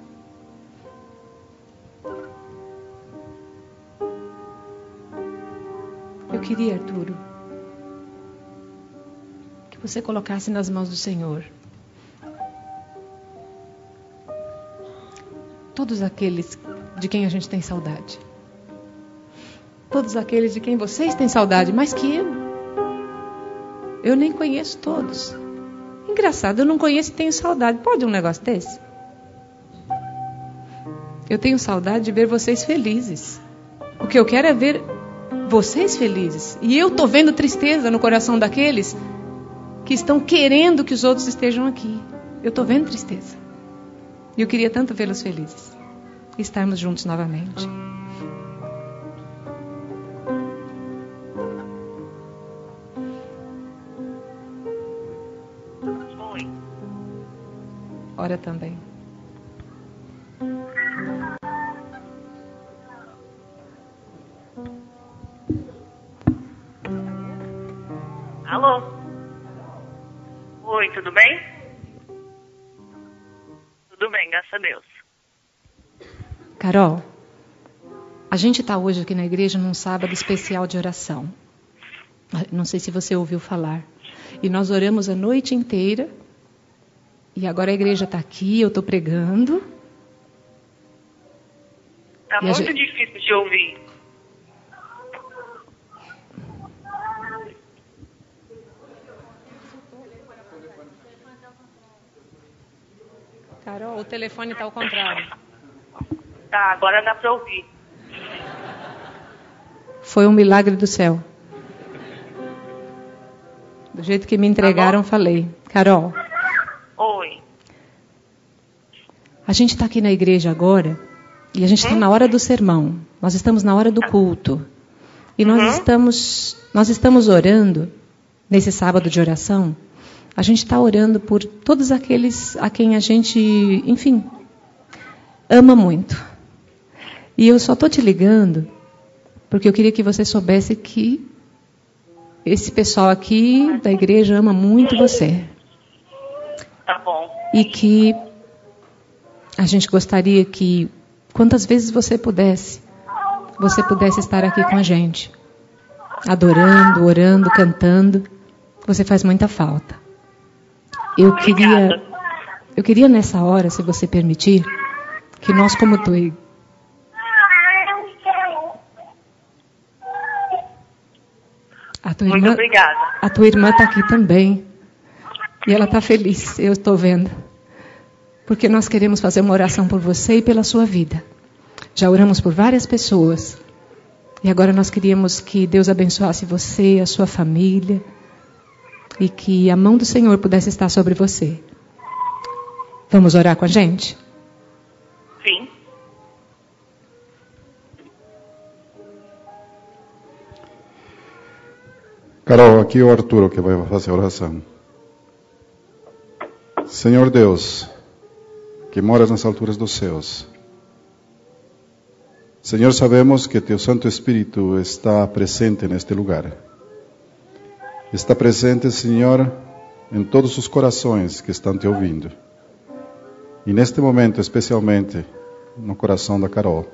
Eu queria, Arturo, que você colocasse nas mãos do Senhor. Todos aqueles de quem a gente tem saudade. Todos aqueles de quem vocês têm saudade, mais que eu. Eu nem conheço todos. Engraçado, eu não conheço e tenho saudade. Pode um negócio desse? Eu tenho saudade de ver vocês felizes. O que eu quero é ver vocês felizes. E eu estou vendo tristeza no coração daqueles que estão querendo que os outros estejam aqui. Eu estou vendo tristeza. E eu queria tanto vê-los felizes. Estarmos juntos novamente. Também. Alô? Oi, tudo bem? Tudo bem, graças a Deus. Carol, a gente está hoje aqui na igreja num sábado especial de oração. Não sei se você ouviu falar. E nós oramos a noite inteira. E agora a igreja está aqui, eu estou pregando. Está muito gente... difícil de ouvir. Carol, o telefone está ao contrário. Tá, agora dá para ouvir. Foi um milagre do céu. Do jeito que me entregaram, tá falei. Carol. Oi. A gente está aqui na igreja agora e a gente está na hora do sermão. Nós estamos na hora do culto. E nós uhum. estamos nós estamos orando nesse sábado de oração a gente está orando por todos aqueles a quem a gente, enfim, ama muito. E eu só estou te ligando porque eu queria que você soubesse que esse pessoal aqui da igreja ama muito você. Tá bom. E que a gente gostaria que, quantas vezes você pudesse, você pudesse estar aqui com a gente, adorando, orando, cantando. Você faz muita falta. Eu queria, eu queria nessa hora, se você permitir, que nós como tu, a tua Muito irmã, obrigada. A tua irmã está aqui também. E ela está feliz, eu estou vendo. Porque nós queremos fazer uma oração por você e pela sua vida. Já oramos por várias pessoas. E agora nós queríamos que Deus abençoasse você, a sua família, e que a mão do Senhor pudesse estar sobre você. Vamos orar com a gente? Sim. Carol, aqui é o Arturo que vai fazer a oração. Senhor Deus, que moras nas alturas dos céus, Senhor, sabemos que Teu Santo Espírito está presente neste lugar. Está presente, Senhor, em todos os corações que estão te ouvindo. E neste momento, especialmente, no coração da Carol.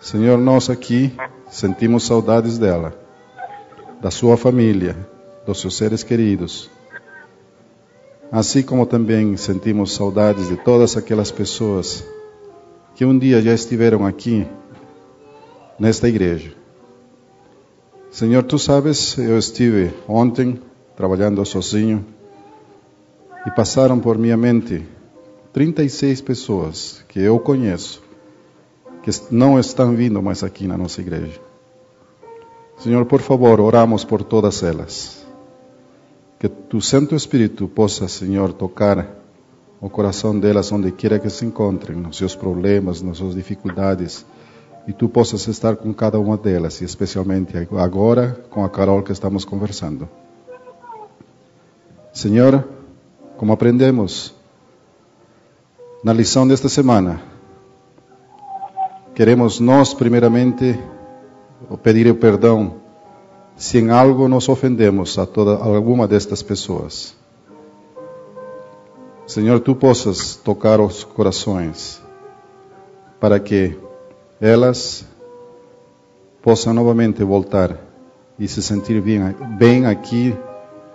Senhor, nós aqui sentimos saudades dela, da sua família, dos seus seres queridos. Assim como também sentimos saudades de todas aquelas pessoas que um dia já estiveram aqui, nesta igreja. Senhor, tu sabes, eu estive ontem trabalhando sozinho e passaram por minha mente 36 pessoas que eu conheço que não estão vindo mais aqui na nossa igreja. Senhor, por favor, oramos por todas elas. Que tu Santo Espírito possa, Senhor, tocar o coração delas onde queira que se encontrem, nos seus problemas, nas suas dificuldades, e tu possas estar com cada uma delas, e especialmente agora com a Carol que estamos conversando. Senhor, como aprendemos na lição desta semana, queremos nós, primeiramente, pedir o perdão se em algo nos ofendemos a toda alguma destas pessoas. Senhor, tu possas tocar os corações para que elas possam novamente voltar e se sentir bem, bem aqui,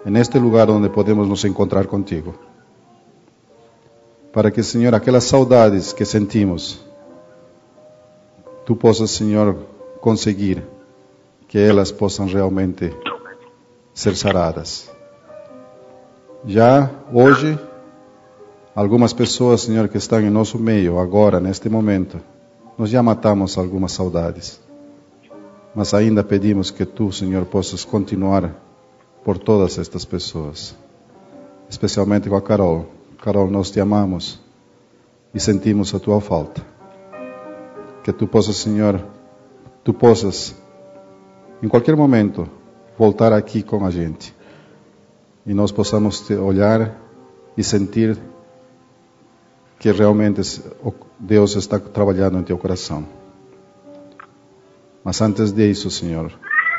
neste lugar onde podemos nos encontrar contigo. Para que, Senhor, aquelas saudades que sentimos, tu possas, Senhor, conseguir que elas possam realmente ser saradas. Já hoje, Algumas pessoas, Senhor, que estão em nosso meio agora, neste momento, nós já matamos algumas saudades. Mas ainda pedimos que tu, Senhor, possas continuar por todas estas pessoas, especialmente com a Carol. Carol, nós te amamos e sentimos a tua falta. Que tu possas, Senhor, tu possas, em qualquer momento, voltar aqui com a gente e nós possamos olhar e sentir que realmente Deus está trabalhando em teu coração. Mas antes disso, Senhor,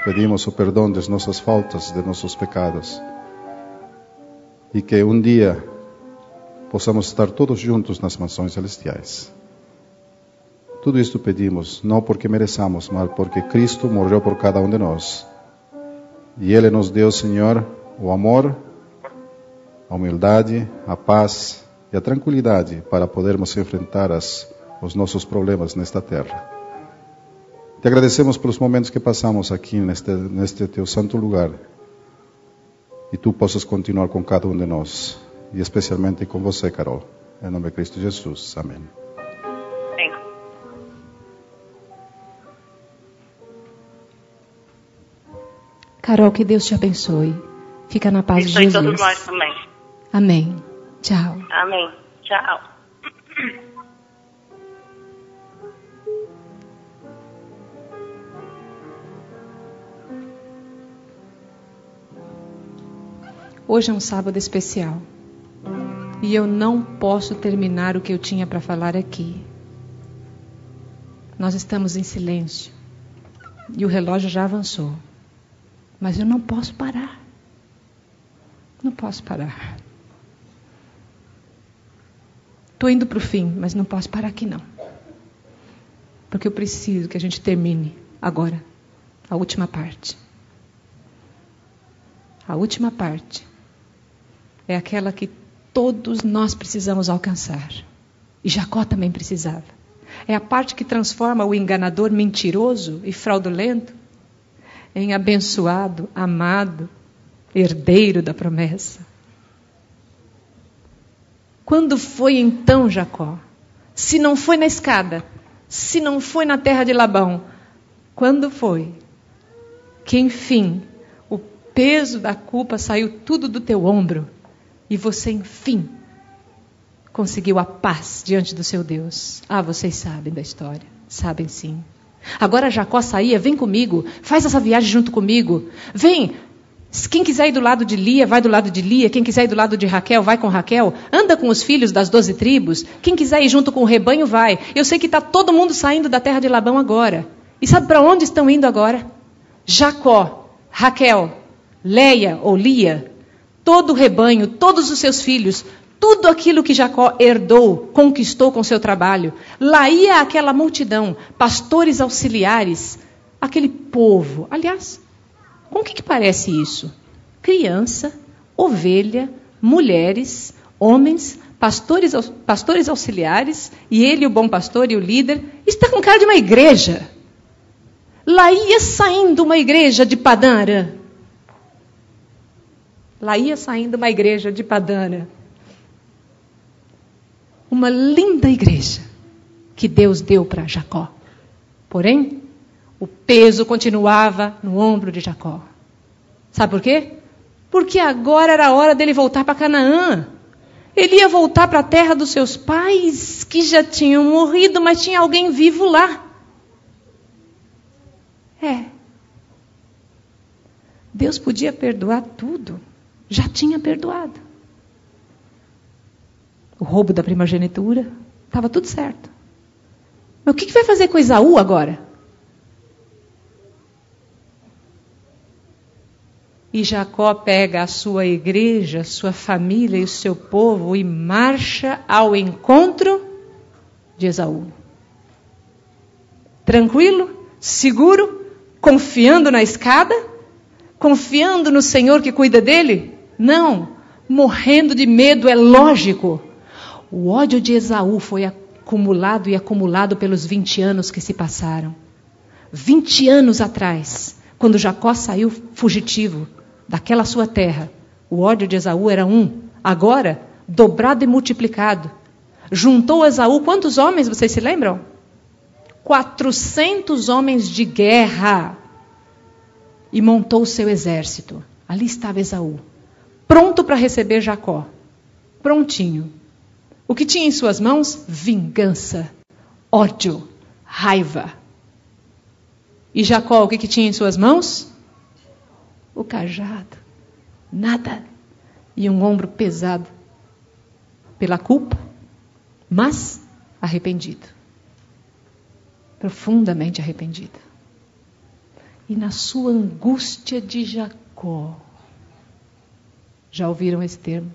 pedimos o perdão das nossas faltas, de nossos pecados. E que um dia possamos estar todos juntos nas mansões celestiais. Tudo isto pedimos, não porque mereçamos, mas porque Cristo morreu por cada um de nós. E Ele nos deu, Senhor, o amor, a humildade, a paz e a tranquilidade para podermos enfrentar as, os nossos problemas nesta terra. Te agradecemos pelos momentos que passamos aqui neste, neste teu santo lugar e tu possas continuar com cada um de nós e especialmente com você, Carol. Em nome de Cristo Jesus. Amém. Carol, que Deus te abençoe. Fica na paz de Jesus. todos nós também. Amém. Tchau. Amém. Tchau. Hoje é um sábado especial. E eu não posso terminar o que eu tinha para falar aqui. Nós estamos em silêncio. E o relógio já avançou. Mas eu não posso parar. Não posso parar. Estou indo para o fim, mas não posso parar aqui não. Porque eu preciso que a gente termine agora a última parte. A última parte é aquela que todos nós precisamos alcançar. E Jacó também precisava. É a parte que transforma o enganador mentiroso e fraudulento em abençoado, amado, herdeiro da promessa. Quando foi então Jacó? Se não foi na escada, se não foi na terra de Labão, Quando foi que, enfim, o peso da culpa saiu tudo do teu ombro e você, enfim, conseguiu a paz diante do seu Deus? Ah, vocês sabem da história. Sabem sim. Agora Jacó saía, vem comigo, faz essa viagem junto comigo. Vem, quem quiser ir do lado de Lia, vai do lado de Lia. Quem quiser ir do lado de Raquel, vai com Raquel. Anda com os filhos das doze tribos. Quem quiser ir junto com o rebanho, vai. Eu sei que está todo mundo saindo da terra de Labão agora. E sabe para onde estão indo agora? Jacó, Raquel, Leia ou Lia, todo o rebanho, todos os seus filhos, tudo aquilo que Jacó herdou, conquistou com seu trabalho. Lá ia aquela multidão, pastores auxiliares, aquele povo. Aliás, com o que, que parece isso? Criança, ovelha, mulheres, homens, pastores, pastores auxiliares, e ele, o bom pastor e o líder, está com cara de uma igreja. Lá ia saindo uma igreja de Padana. Lá ia saindo uma igreja de Padana. Uma linda igreja que Deus deu para Jacó. Porém, o peso continuava no ombro de Jacó. Sabe por quê? Porque agora era a hora dele voltar para Canaã. Ele ia voltar para a terra dos seus pais, que já tinham morrido, mas tinha alguém vivo lá. É. Deus podia perdoar tudo. Já tinha perdoado. O roubo da primogenitura, estava tudo certo. Mas o que vai fazer com Esaú agora? E Jacó pega a sua igreja, sua família e o seu povo e marcha ao encontro de Esaú. Tranquilo, seguro, confiando na escada, confiando no Senhor que cuida dele? Não, morrendo de medo, é lógico. O ódio de Esaú foi acumulado e acumulado pelos 20 anos que se passaram. 20 anos atrás, quando Jacó saiu fugitivo, daquela sua terra. O ódio de Esaú era um, agora dobrado e multiplicado. Juntou Esaú quantos homens, vocês se lembram? 400 homens de guerra. E montou seu exército. Ali estava Esaú, pronto para receber Jacó. Prontinho. O que tinha em suas mãos? Vingança, ódio, raiva. E Jacó, o que, que tinha em suas mãos? o cajado, nada. E um ombro pesado pela culpa, mas arrependido. Profundamente arrependido. E na sua angústia de Jacó, já ouviram esse termo?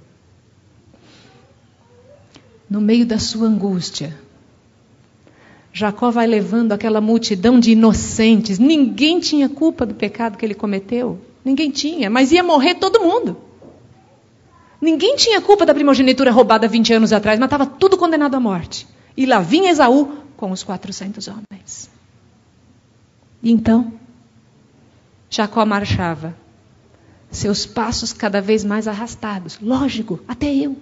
No meio da sua angústia, Jacó vai levando aquela multidão de inocentes. Ninguém tinha culpa do pecado que ele cometeu. Ninguém tinha, mas ia morrer todo mundo. Ninguém tinha culpa da primogenitura roubada 20 anos atrás, mas estava tudo condenado à morte. E lá vinha Esaú com os 400 homens. E então, Jacó marchava, seus passos cada vez mais arrastados. Lógico, até eu.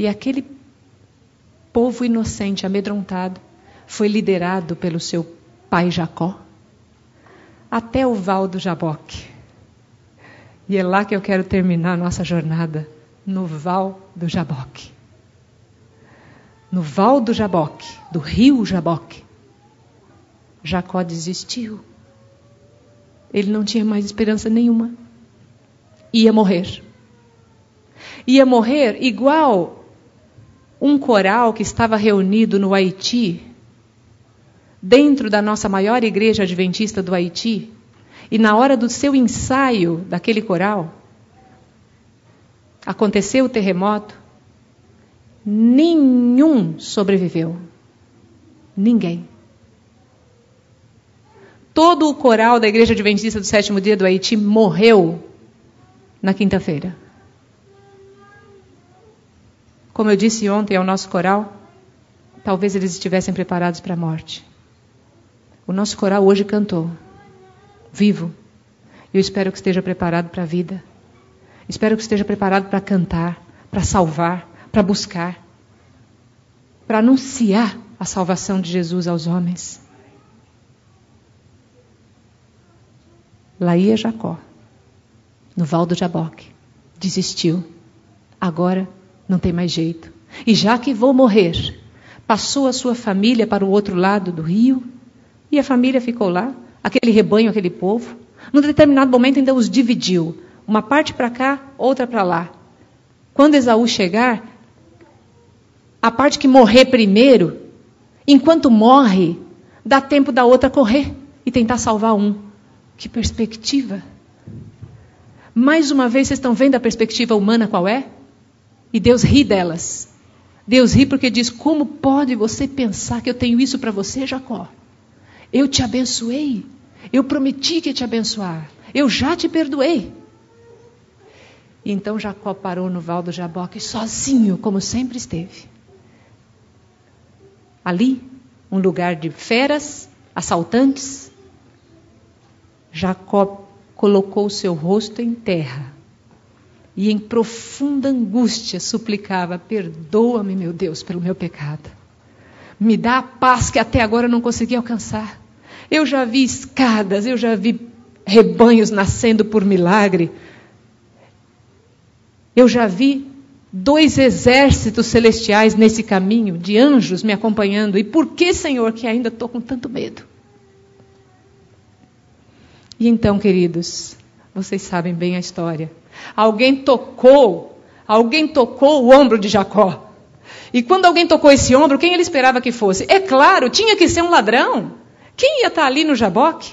E aquele povo inocente, amedrontado, foi liderado pelo seu pai Jacó, até o Val do Jaboque. E é lá que eu quero terminar a nossa jornada, no Val do Jaboque. No Val do Jaboque, do rio Jaboque, Jacó desistiu. Ele não tinha mais esperança nenhuma. Ia morrer. Ia morrer igual um coral que estava reunido no Haiti dentro da nossa maior igreja adventista do Haiti, e na hora do seu ensaio daquele coral, aconteceu o terremoto, nenhum sobreviveu. Ninguém. Todo o coral da Igreja Adventista do Sétimo Dia do Haiti morreu na quinta-feira. Como eu disse ontem ao nosso coral, talvez eles estivessem preparados para a morte. O nosso coral hoje cantou, vivo. Eu espero que esteja preparado para a vida. Espero que esteja preparado para cantar, para salvar, para buscar, para anunciar a salvação de Jesus aos homens. Lá ia Jacó, no val do Jaboque. Desistiu. Agora não tem mais jeito. E já que vou morrer, passou a sua família para o outro lado do rio, e a família ficou lá, aquele rebanho, aquele povo. Num determinado momento ainda os dividiu, uma parte para cá, outra para lá. Quando Esaú chegar, a parte que morrer primeiro, enquanto morre, dá tempo da outra correr e tentar salvar um. Que perspectiva! Mais uma vez, vocês estão vendo a perspectiva humana qual é? E Deus ri delas. Deus ri porque diz: Como pode você pensar que eu tenho isso para você, Jacó? Eu te abençoei. Eu prometi que te abençoar. Eu já te perdoei. E então Jacó parou no val do Jaboque sozinho, como sempre esteve. Ali, um lugar de feras, assaltantes. Jacó colocou seu rosto em terra e em profunda angústia suplicava: Perdoa-me, meu Deus, pelo meu pecado. Me dá a paz que até agora não consegui alcançar. Eu já vi escadas, eu já vi rebanhos nascendo por milagre. Eu já vi dois exércitos celestiais nesse caminho, de anjos me acompanhando. E por que, Senhor, que ainda estou com tanto medo? E então, queridos, vocês sabem bem a história. Alguém tocou, alguém tocou o ombro de Jacó. E quando alguém tocou esse ombro, quem ele esperava que fosse? É claro, tinha que ser um ladrão. Quem ia estar ali no Jaboque?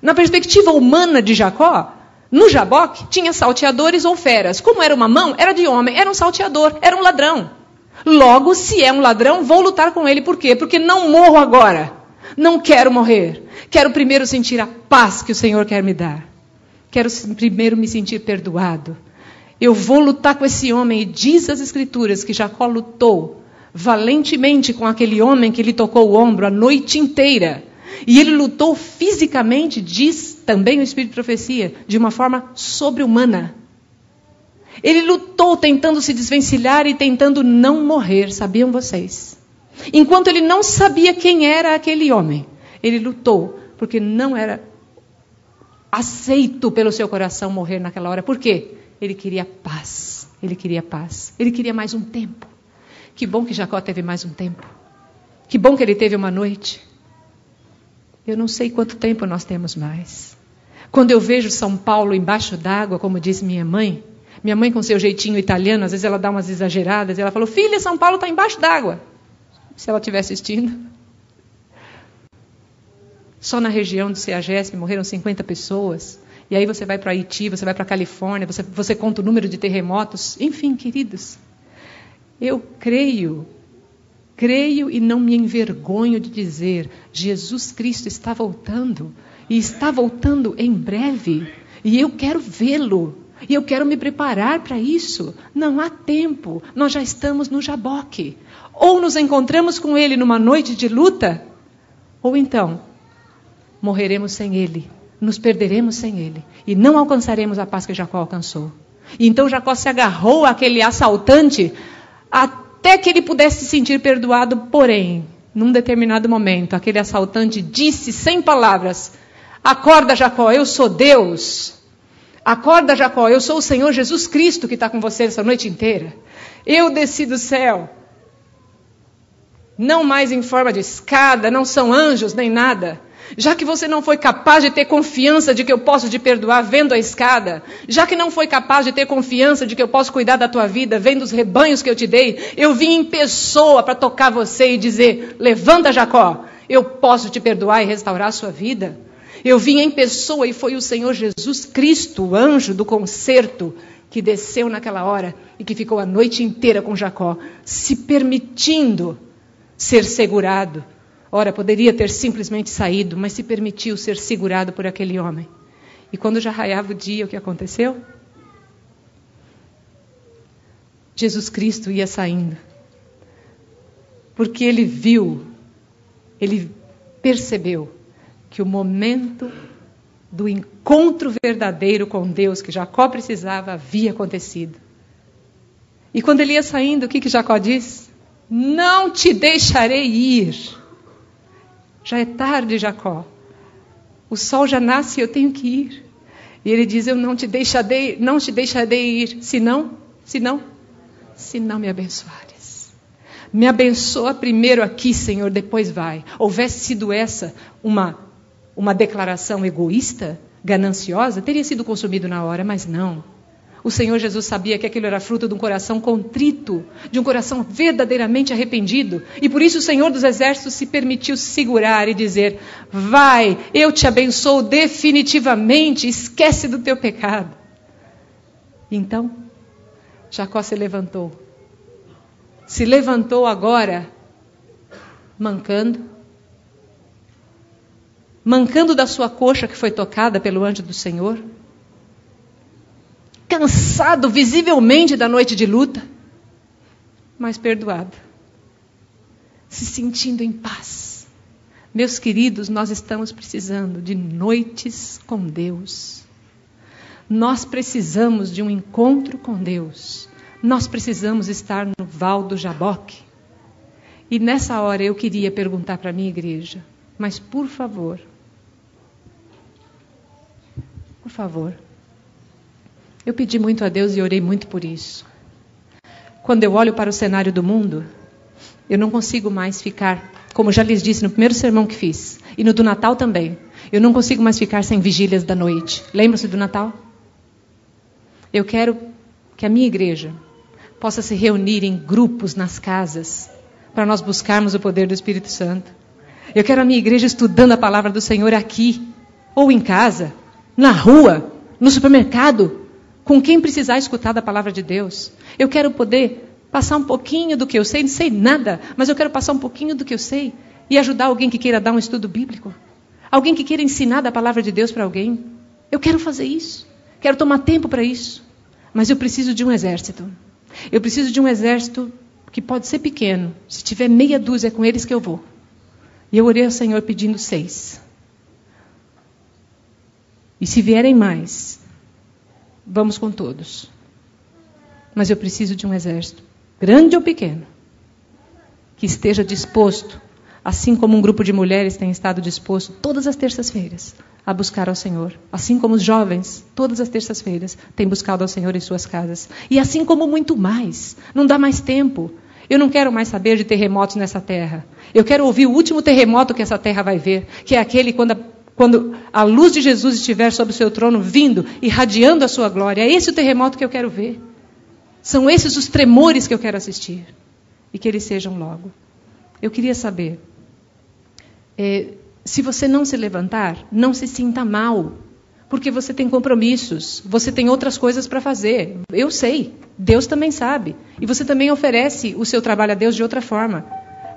Na perspectiva humana de Jacó, no Jaboque tinha salteadores ou feras. Como era uma mão, era de homem, era um salteador, era um ladrão. Logo, se é um ladrão, vou lutar com ele. Por quê? Porque não morro agora. Não quero morrer. Quero primeiro sentir a paz que o Senhor quer me dar. Quero primeiro me sentir perdoado. Eu vou lutar com esse homem. E diz as Escrituras que Jacó lutou valentemente com aquele homem que lhe tocou o ombro a noite inteira. E ele lutou fisicamente, diz também o Espírito de Profecia, de uma forma sobre-humana. Ele lutou tentando se desvencilhar e tentando não morrer, sabiam vocês? Enquanto ele não sabia quem era aquele homem, ele lutou, porque não era aceito pelo seu coração morrer naquela hora. Por quê? Ele queria paz. Ele queria paz. Ele queria mais um tempo. Que bom que Jacó teve mais um tempo. Que bom que ele teve uma noite. Eu não sei quanto tempo nós temos mais. Quando eu vejo São Paulo embaixo d'água, como diz minha mãe, minha mãe com seu jeitinho italiano, às vezes ela dá umas exageradas, ela falou: Filha, São Paulo está embaixo d'água. Se ela estiver assistindo. Só na região do CEAGESP morreram 50 pessoas. E aí você vai para Haiti, você vai para a Califórnia, você, você conta o número de terremotos. Enfim, queridos, eu creio Creio e não me envergonho de dizer: Jesus Cristo está voltando e está voltando em breve, e eu quero vê-lo. E eu quero me preparar para isso. Não há tempo. Nós já estamos no Jaboque. Ou nos encontramos com ele numa noite de luta, ou então morreremos sem ele, nos perderemos sem ele e não alcançaremos a paz que Jacó alcançou. E então Jacó se agarrou àquele assaltante até que ele pudesse se sentir perdoado, porém, num determinado momento, aquele assaltante disse sem palavras: Acorda, Jacó, eu sou Deus. Acorda, Jacó, eu sou o Senhor Jesus Cristo que está com você essa noite inteira. Eu desci do céu. Não mais em forma de escada, não são anjos nem nada. Já que você não foi capaz de ter confiança de que eu posso te perdoar vendo a escada, já que não foi capaz de ter confiança de que eu posso cuidar da tua vida vendo os rebanhos que eu te dei, eu vim em pessoa para tocar você e dizer: levanta, Jacó, eu posso te perdoar e restaurar a sua vida. Eu vim em pessoa e foi o Senhor Jesus Cristo, o anjo do concerto, que desceu naquela hora e que ficou a noite inteira com Jacó, se permitindo ser segurado Ora, poderia ter simplesmente saído, mas se permitiu ser segurado por aquele homem. E quando já raiava o dia, o que aconteceu? Jesus Cristo ia saindo. Porque ele viu, ele percebeu que o momento do encontro verdadeiro com Deus que Jacó precisava havia acontecido. E quando ele ia saindo, o que, que Jacó diz? Não te deixarei ir. Já é tarde, Jacó. O sol já nasce e eu tenho que ir. E ele diz: Eu não te deixarei, não te deixarei ir, senão, senão, se não me abençoares. Me abençoa primeiro aqui, Senhor, depois vai. Houvesse sido essa uma, uma declaração egoísta, gananciosa, teria sido consumido na hora, mas não. O Senhor Jesus sabia que aquilo era fruto de um coração contrito, de um coração verdadeiramente arrependido. E por isso o Senhor dos Exércitos se permitiu segurar e dizer: Vai, eu te abençoo definitivamente, esquece do teu pecado. Então, Jacó se levantou. Se levantou agora, mancando, mancando da sua coxa que foi tocada pelo anjo do Senhor cansado visivelmente da noite de luta, mas perdoado, se sentindo em paz. Meus queridos, nós estamos precisando de noites com Deus. Nós precisamos de um encontro com Deus. Nós precisamos estar no Val do Jaboque. E nessa hora eu queria perguntar para a minha igreja, mas por favor, por favor, eu pedi muito a Deus e orei muito por isso. Quando eu olho para o cenário do mundo, eu não consigo mais ficar, como já lhes disse no primeiro sermão que fiz, e no do Natal também. Eu não consigo mais ficar sem vigílias da noite. Lembram-se do Natal? Eu quero que a minha igreja possa se reunir em grupos nas casas para nós buscarmos o poder do Espírito Santo. Eu quero a minha igreja estudando a palavra do Senhor aqui, ou em casa, na rua, no supermercado, com quem precisar escutar da palavra de Deus. Eu quero poder passar um pouquinho do que eu sei, não sei nada, mas eu quero passar um pouquinho do que eu sei e ajudar alguém que queira dar um estudo bíblico. Alguém que queira ensinar da palavra de Deus para alguém. Eu quero fazer isso. Quero tomar tempo para isso. Mas eu preciso de um exército. Eu preciso de um exército que pode ser pequeno. Se tiver meia dúzia, é com eles que eu vou. E eu orei ao Senhor pedindo seis. E se vierem mais, vamos com todos. Mas eu preciso de um exército, grande ou pequeno, que esteja disposto, assim como um grupo de mulheres tem estado disposto todas as terças-feiras a buscar ao Senhor, assim como os jovens, todas as terças-feiras, têm buscado ao Senhor em suas casas, e assim como muito mais. Não dá mais tempo. Eu não quero mais saber de terremotos nessa terra. Eu quero ouvir o último terremoto que essa terra vai ver, que é aquele quando a quando a luz de Jesus estiver sobre o seu trono, vindo, irradiando a sua glória. É esse o terremoto que eu quero ver. São esses os tremores que eu quero assistir. E que eles sejam logo. Eu queria saber. É, se você não se levantar, não se sinta mal. Porque você tem compromissos, você tem outras coisas para fazer. Eu sei, Deus também sabe. E você também oferece o seu trabalho a Deus de outra forma.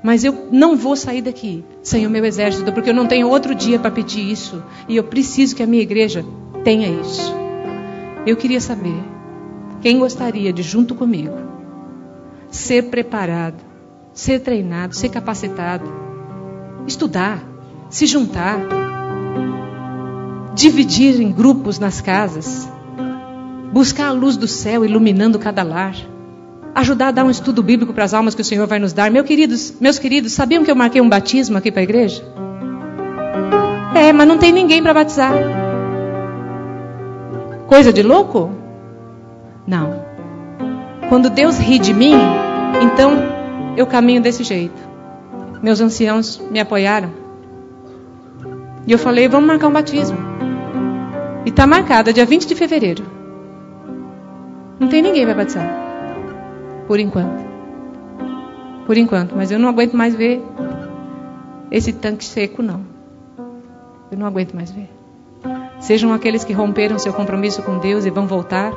Mas eu não vou sair daqui sem o meu exército, porque eu não tenho outro dia para pedir isso. E eu preciso que a minha igreja tenha isso. Eu queria saber quem gostaria de, junto comigo, ser preparado, ser treinado, ser capacitado, estudar, se juntar, dividir em grupos nas casas, buscar a luz do céu iluminando cada lar ajudar a dar um estudo bíblico para as almas que o Senhor vai nos dar. Meus queridos, meus queridos, sabiam que eu marquei um batismo aqui para a igreja? É, mas não tem ninguém para batizar. Coisa de louco? Não. Quando Deus ri de mim, então eu caminho desse jeito. Meus anciãos me apoiaram. E eu falei, vamos marcar um batismo. E está marcado, dia 20 de fevereiro. Não tem ninguém para batizar. Por enquanto. Por enquanto. Mas eu não aguento mais ver esse tanque seco, não. Eu não aguento mais ver. Sejam aqueles que romperam seu compromisso com Deus e vão voltar.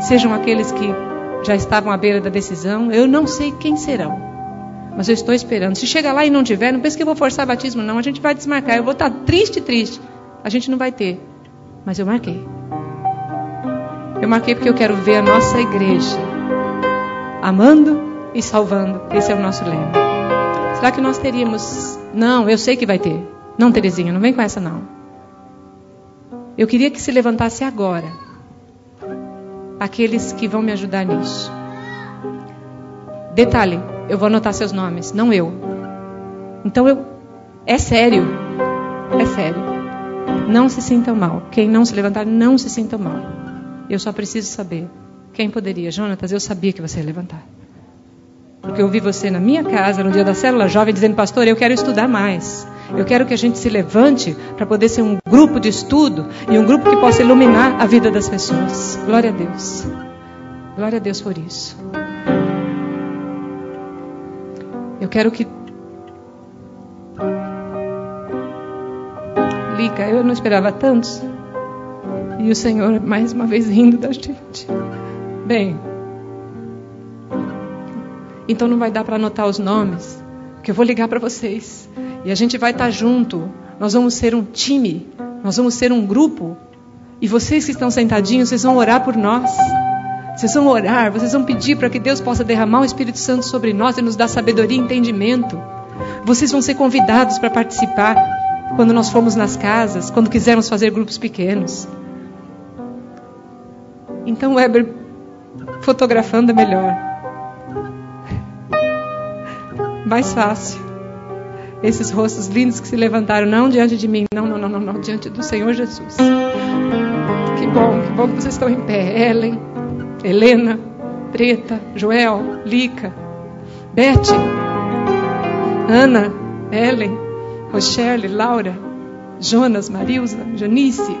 Sejam aqueles que já estavam à beira da decisão. Eu não sei quem serão. Mas eu estou esperando. Se chegar lá e não tiver, não pense que eu vou forçar batismo, não. A gente vai desmarcar. Eu vou estar triste, triste. A gente não vai ter. Mas eu marquei. Eu marquei porque eu quero ver a nossa igreja amando e salvando. Esse é o nosso lema. Será que nós teríamos. Não, eu sei que vai ter. Não, Terezinha, não vem com essa não. Eu queria que se levantasse agora aqueles que vão me ajudar nisso. Detalhe: eu vou anotar seus nomes, não eu. Então eu. É sério. É sério. Não se sintam mal. Quem não se levantar, não se sintam mal. Eu só preciso saber. Quem poderia? Jonatas, eu sabia que você ia levantar. Porque eu vi você na minha casa, no dia da célula jovem, dizendo, pastor, eu quero estudar mais. Eu quero que a gente se levante para poder ser um grupo de estudo e um grupo que possa iluminar a vida das pessoas. Glória a Deus. Glória a Deus por isso. Eu quero que. Lica, eu não esperava tantos. E o Senhor mais uma vez rindo da gente. Bem, então não vai dar para anotar os nomes, porque eu vou ligar para vocês. E a gente vai estar tá junto. Nós vamos ser um time. Nós vamos ser um grupo. E vocês que estão sentadinhos, vocês vão orar por nós. Vocês vão orar, vocês vão pedir para que Deus possa derramar o Espírito Santo sobre nós e nos dar sabedoria e entendimento. Vocês vão ser convidados para participar quando nós formos nas casas, quando quisermos fazer grupos pequenos. Então, Weber, fotografando é melhor. Mais fácil. Esses rostos lindos que se levantaram, não diante de mim, não, não, não, não, não diante do Senhor Jesus. Que bom, que bom que vocês estão em pé. Ellen, Helena, Preta, Joel, Lica, Beth, Ana, Ellen, Rochelle, Laura, Jonas, Marilza, Janice,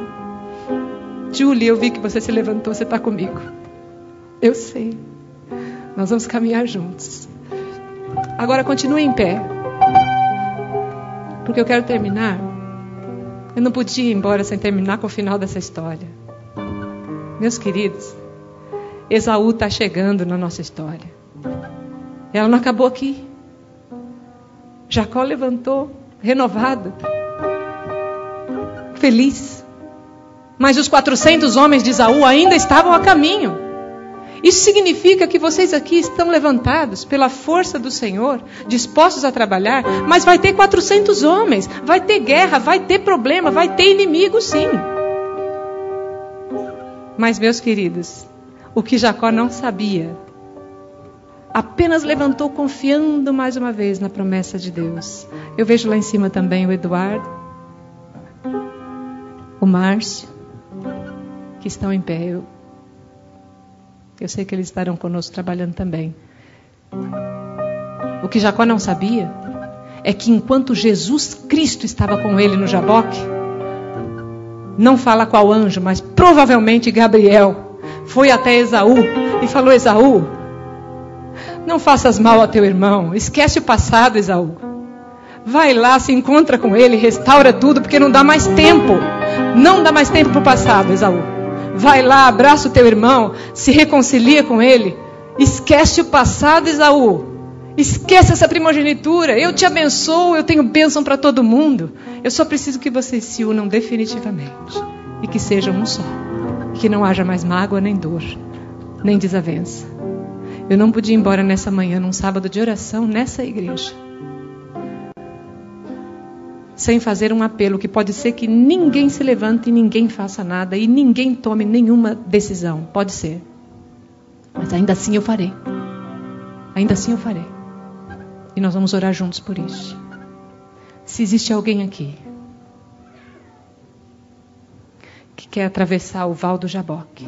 Julie, eu vi que você se levantou, você está comigo. Eu sei. Nós vamos caminhar juntos. Agora continue em pé. Porque eu quero terminar. Eu não podia ir embora sem terminar com o final dessa história. Meus queridos, Esaú está chegando na nossa história. Ela não acabou aqui. Jacó levantou, renovado, feliz. Mas os 400 homens de Esaú ainda estavam a caminho. Isso significa que vocês aqui estão levantados pela força do Senhor, dispostos a trabalhar, mas vai ter 400 homens, vai ter guerra, vai ter problema, vai ter inimigo, sim. Mas, meus queridos, o que Jacó não sabia, apenas levantou confiando mais uma vez na promessa de Deus. Eu vejo lá em cima também o Eduardo, o Márcio, que estão em pé. Eu eu sei que eles estarão conosco trabalhando também. O que Jacó não sabia é que enquanto Jesus Cristo estava com ele no Jaboque, não fala qual anjo, mas provavelmente Gabriel foi até Esaú e falou: Esaú, não faças mal ao teu irmão, esquece o passado, Esaú. Vai lá, se encontra com ele, restaura tudo, porque não dá mais tempo. Não dá mais tempo para o passado, Esaú. Vai lá, abraça o teu irmão, se reconcilia com ele. Esquece o passado, Esaú. Esquece essa primogenitura. Eu te abençoo, eu tenho bênção para todo mundo. Eu só preciso que vocês se unam definitivamente e que sejam um só. Que não haja mais mágoa, nem dor, nem desavença. Eu não podia ir embora nessa manhã, num sábado de oração, nessa igreja sem fazer um apelo, que pode ser que ninguém se levante e ninguém faça nada e ninguém tome nenhuma decisão. Pode ser. Mas ainda assim eu farei. Ainda assim eu farei. E nós vamos orar juntos por isso. Se existe alguém aqui que quer atravessar o Val do Jaboque,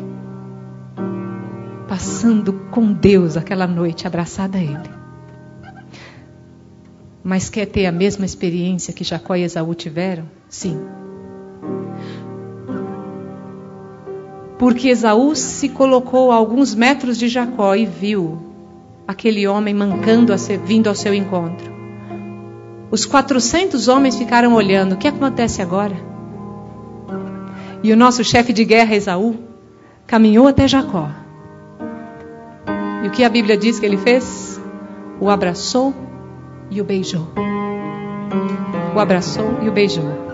passando com Deus aquela noite abraçada a Ele, mas quer ter a mesma experiência que Jacó e Esaú tiveram? Sim. Porque Esaú se colocou a alguns metros de Jacó e viu aquele homem mancando ser, vindo ao seu encontro. Os 400 homens ficaram olhando. O que acontece agora? E o nosso chefe de guerra, Esaú, caminhou até Jacó. E o que a Bíblia diz que ele fez? O abraçou e o beijou. O abraçou e o beijou.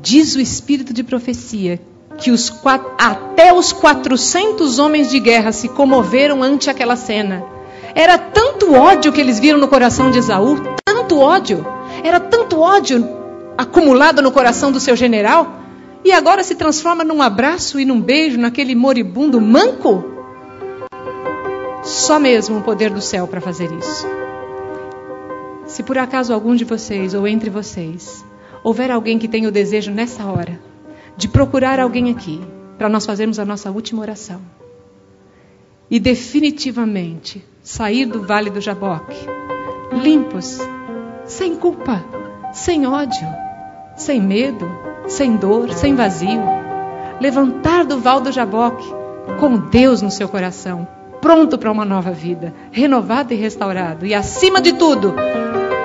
Diz o espírito de profecia que os até os 400 homens de guerra se comoveram ante aquela cena. Era tanto ódio que eles viram no coração de Esaú, tanto ódio, era tanto ódio acumulado no coração do seu general, e agora se transforma num abraço e num beijo naquele moribundo manco. Só mesmo o poder do céu para fazer isso. Se por acaso algum de vocês ou entre vocês houver alguém que tenha o desejo nessa hora de procurar alguém aqui para nós fazermos a nossa última oração e definitivamente sair do vale do Jaboque limpos, sem culpa, sem ódio, sem medo, sem dor, sem vazio, levantar do val do Jaboque com Deus no seu coração, pronto para uma nova vida, renovado e restaurado, e acima de tudo,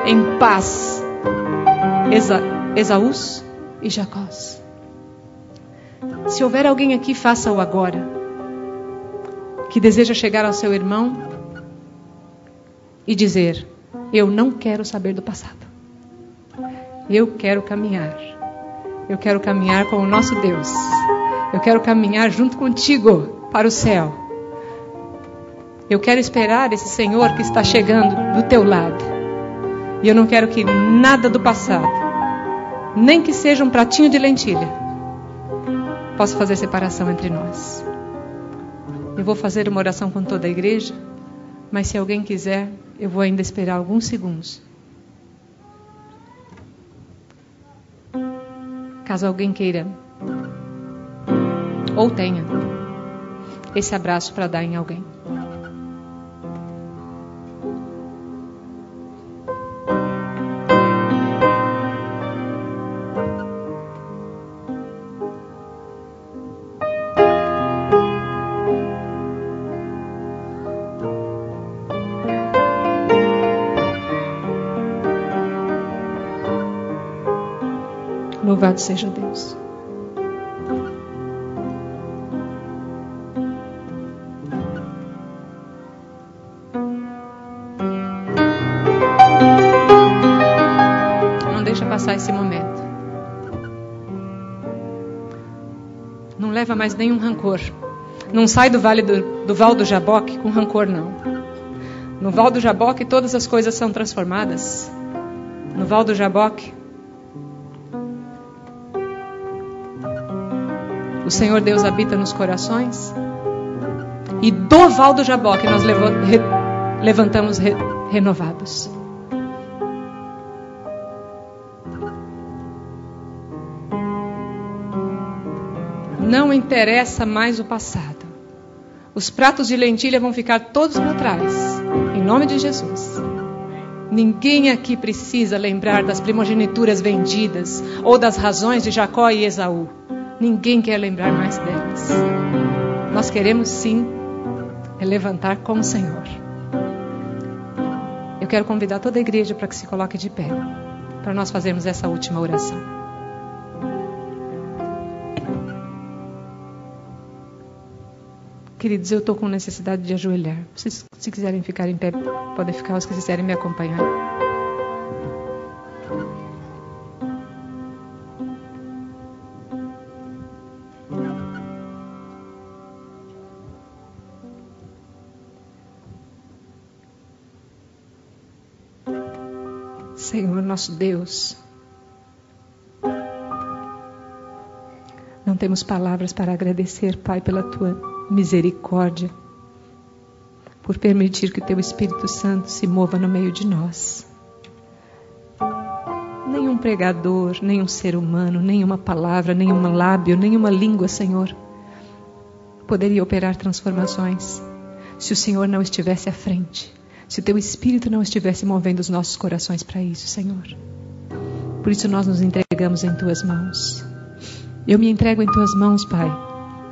em paz. Esa, Esaús e Jacós. Se houver alguém aqui, faça-o agora, que deseja chegar ao seu irmão e dizer: Eu não quero saber do passado. Eu quero caminhar. Eu quero caminhar com o nosso Deus. Eu quero caminhar junto contigo para o céu. Eu quero esperar esse Senhor que está chegando do teu lado. E eu não quero que nada do passado, nem que seja um pratinho de lentilha, possa fazer separação entre nós. Eu vou fazer uma oração com toda a igreja, mas se alguém quiser, eu vou ainda esperar alguns segundos. Caso alguém queira ou tenha esse abraço para dar em alguém. Louvado seja Deus. Não deixa passar esse momento. Não leva mais nenhum rancor. Não sai do vale do, do Val do Jaboque com rancor, não. No Val do Jaboque todas as coisas são transformadas. No Val do Jaboque O Senhor Deus habita nos corações. E do val do Jaboque nós levantamos re renovados. Não interessa mais o passado. Os pratos de lentilha vão ficar todos para trás. Em nome de Jesus. Ninguém aqui precisa lembrar das primogenituras vendidas ou das razões de Jacó e Esaú. Ninguém quer lembrar mais delas. Nós queremos sim levantar com o Senhor. Eu quero convidar toda a igreja para que se coloque de pé, para nós fazermos essa última oração. Queridos, eu estou com necessidade de ajoelhar. Vocês, se quiserem ficar em pé, podem ficar. Os que quiserem me acompanhar. Nosso Deus. Não temos palavras para agradecer, Pai, pela tua misericórdia, por permitir que o teu Espírito Santo se mova no meio de nós. Nenhum pregador, nenhum ser humano, nenhuma palavra, nenhum lábio, nenhuma língua, Senhor, poderia operar transformações se o Senhor não estivesse à frente se teu espírito não estivesse movendo os nossos corações para isso, Senhor. Por isso nós nos entregamos em tuas mãos. Eu me entrego em tuas mãos, Pai,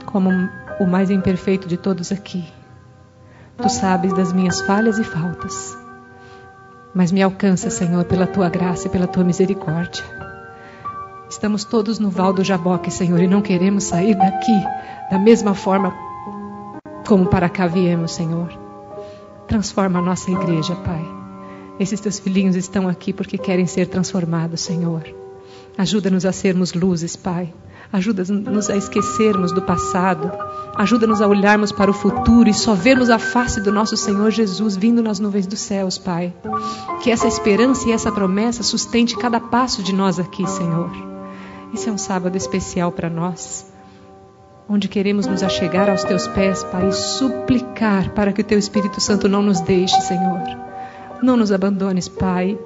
como o mais imperfeito de todos aqui. Tu sabes das minhas falhas e faltas. Mas me alcança, Senhor, pela tua graça e pela tua misericórdia. Estamos todos no val do Jaboque, Senhor, e não queremos sair daqui da mesma forma como para cá viemos, Senhor. Transforma a nossa igreja, Pai. Esses teus filhinhos estão aqui porque querem ser transformados, Senhor. Ajuda-nos a sermos luzes, Pai. Ajuda-nos a esquecermos do passado. Ajuda-nos a olharmos para o futuro e só vermos a face do nosso Senhor Jesus vindo nas nuvens dos céus, Pai. Que essa esperança e essa promessa sustente cada passo de nós aqui, Senhor. Esse é um sábado especial para nós. Onde queremos nos achegar aos teus pés, Pai, e suplicar para que o teu Espírito Santo não nos deixe, Senhor. Não nos abandones, Pai.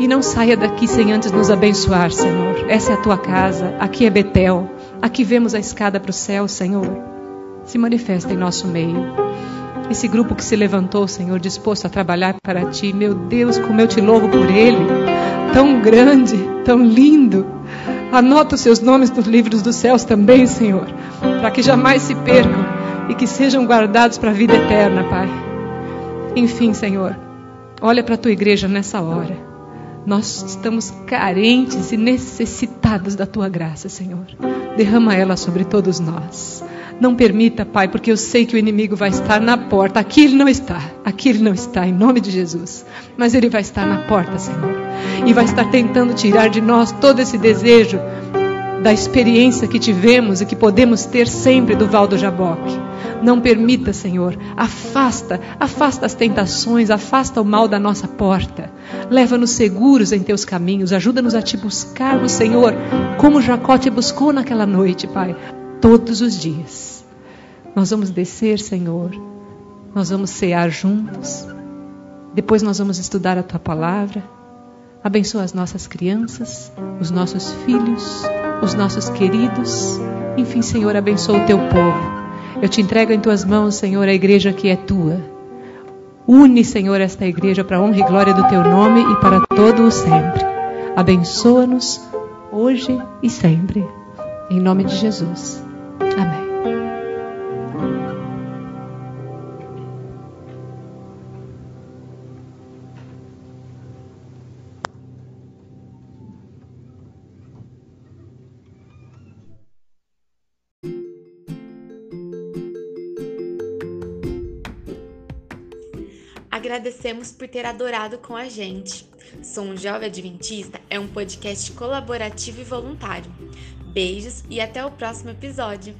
E não saia daqui sem antes nos abençoar, Senhor. Essa é a tua casa, aqui é Betel, aqui vemos a escada para o céu, Senhor. Se manifesta em nosso meio. Esse grupo que se levantou, Senhor, disposto a trabalhar para ti, meu Deus, como eu te louvo por ele. Tão grande, tão lindo. Anota os seus nomes nos livros dos céus também, Senhor, para que jamais se percam e que sejam guardados para a vida eterna, Pai. Enfim, Senhor, olha para a tua igreja nessa hora. Nós estamos carentes e necessitados da tua graça, Senhor. Derrama ela sobre todos nós. Não permita, Pai, porque eu sei que o inimigo vai estar na porta. Aqui ele não está. Aqui ele não está, em nome de Jesus. Mas ele vai estar na porta, Senhor. E vai estar tentando tirar de nós todo esse desejo da experiência que tivemos e que podemos ter sempre do Val do Jaboque. Não permita, Senhor. Afasta, afasta as tentações, afasta o mal da nossa porta. Leva-nos seguros em teus caminhos. Ajuda-nos a te buscarmos, Senhor, como Jacó te buscou naquela noite, Pai todos os dias. Nós vamos descer, Senhor. Nós vamos cear juntos. Depois nós vamos estudar a tua palavra. Abençoa as nossas crianças, os nossos filhos, os nossos queridos. Enfim, Senhor, abençoa o teu povo. Eu te entrego em tuas mãos, Senhor, a igreja que é tua. Une, Senhor, esta igreja para a honra e glória do teu nome e para todo o sempre. Abençoa-nos hoje e sempre. Em nome de Jesus. Amém. Agradecemos por ter adorado com a gente. Sou um Jovem Adventista é um podcast colaborativo e voluntário. Beijos e até o próximo episódio.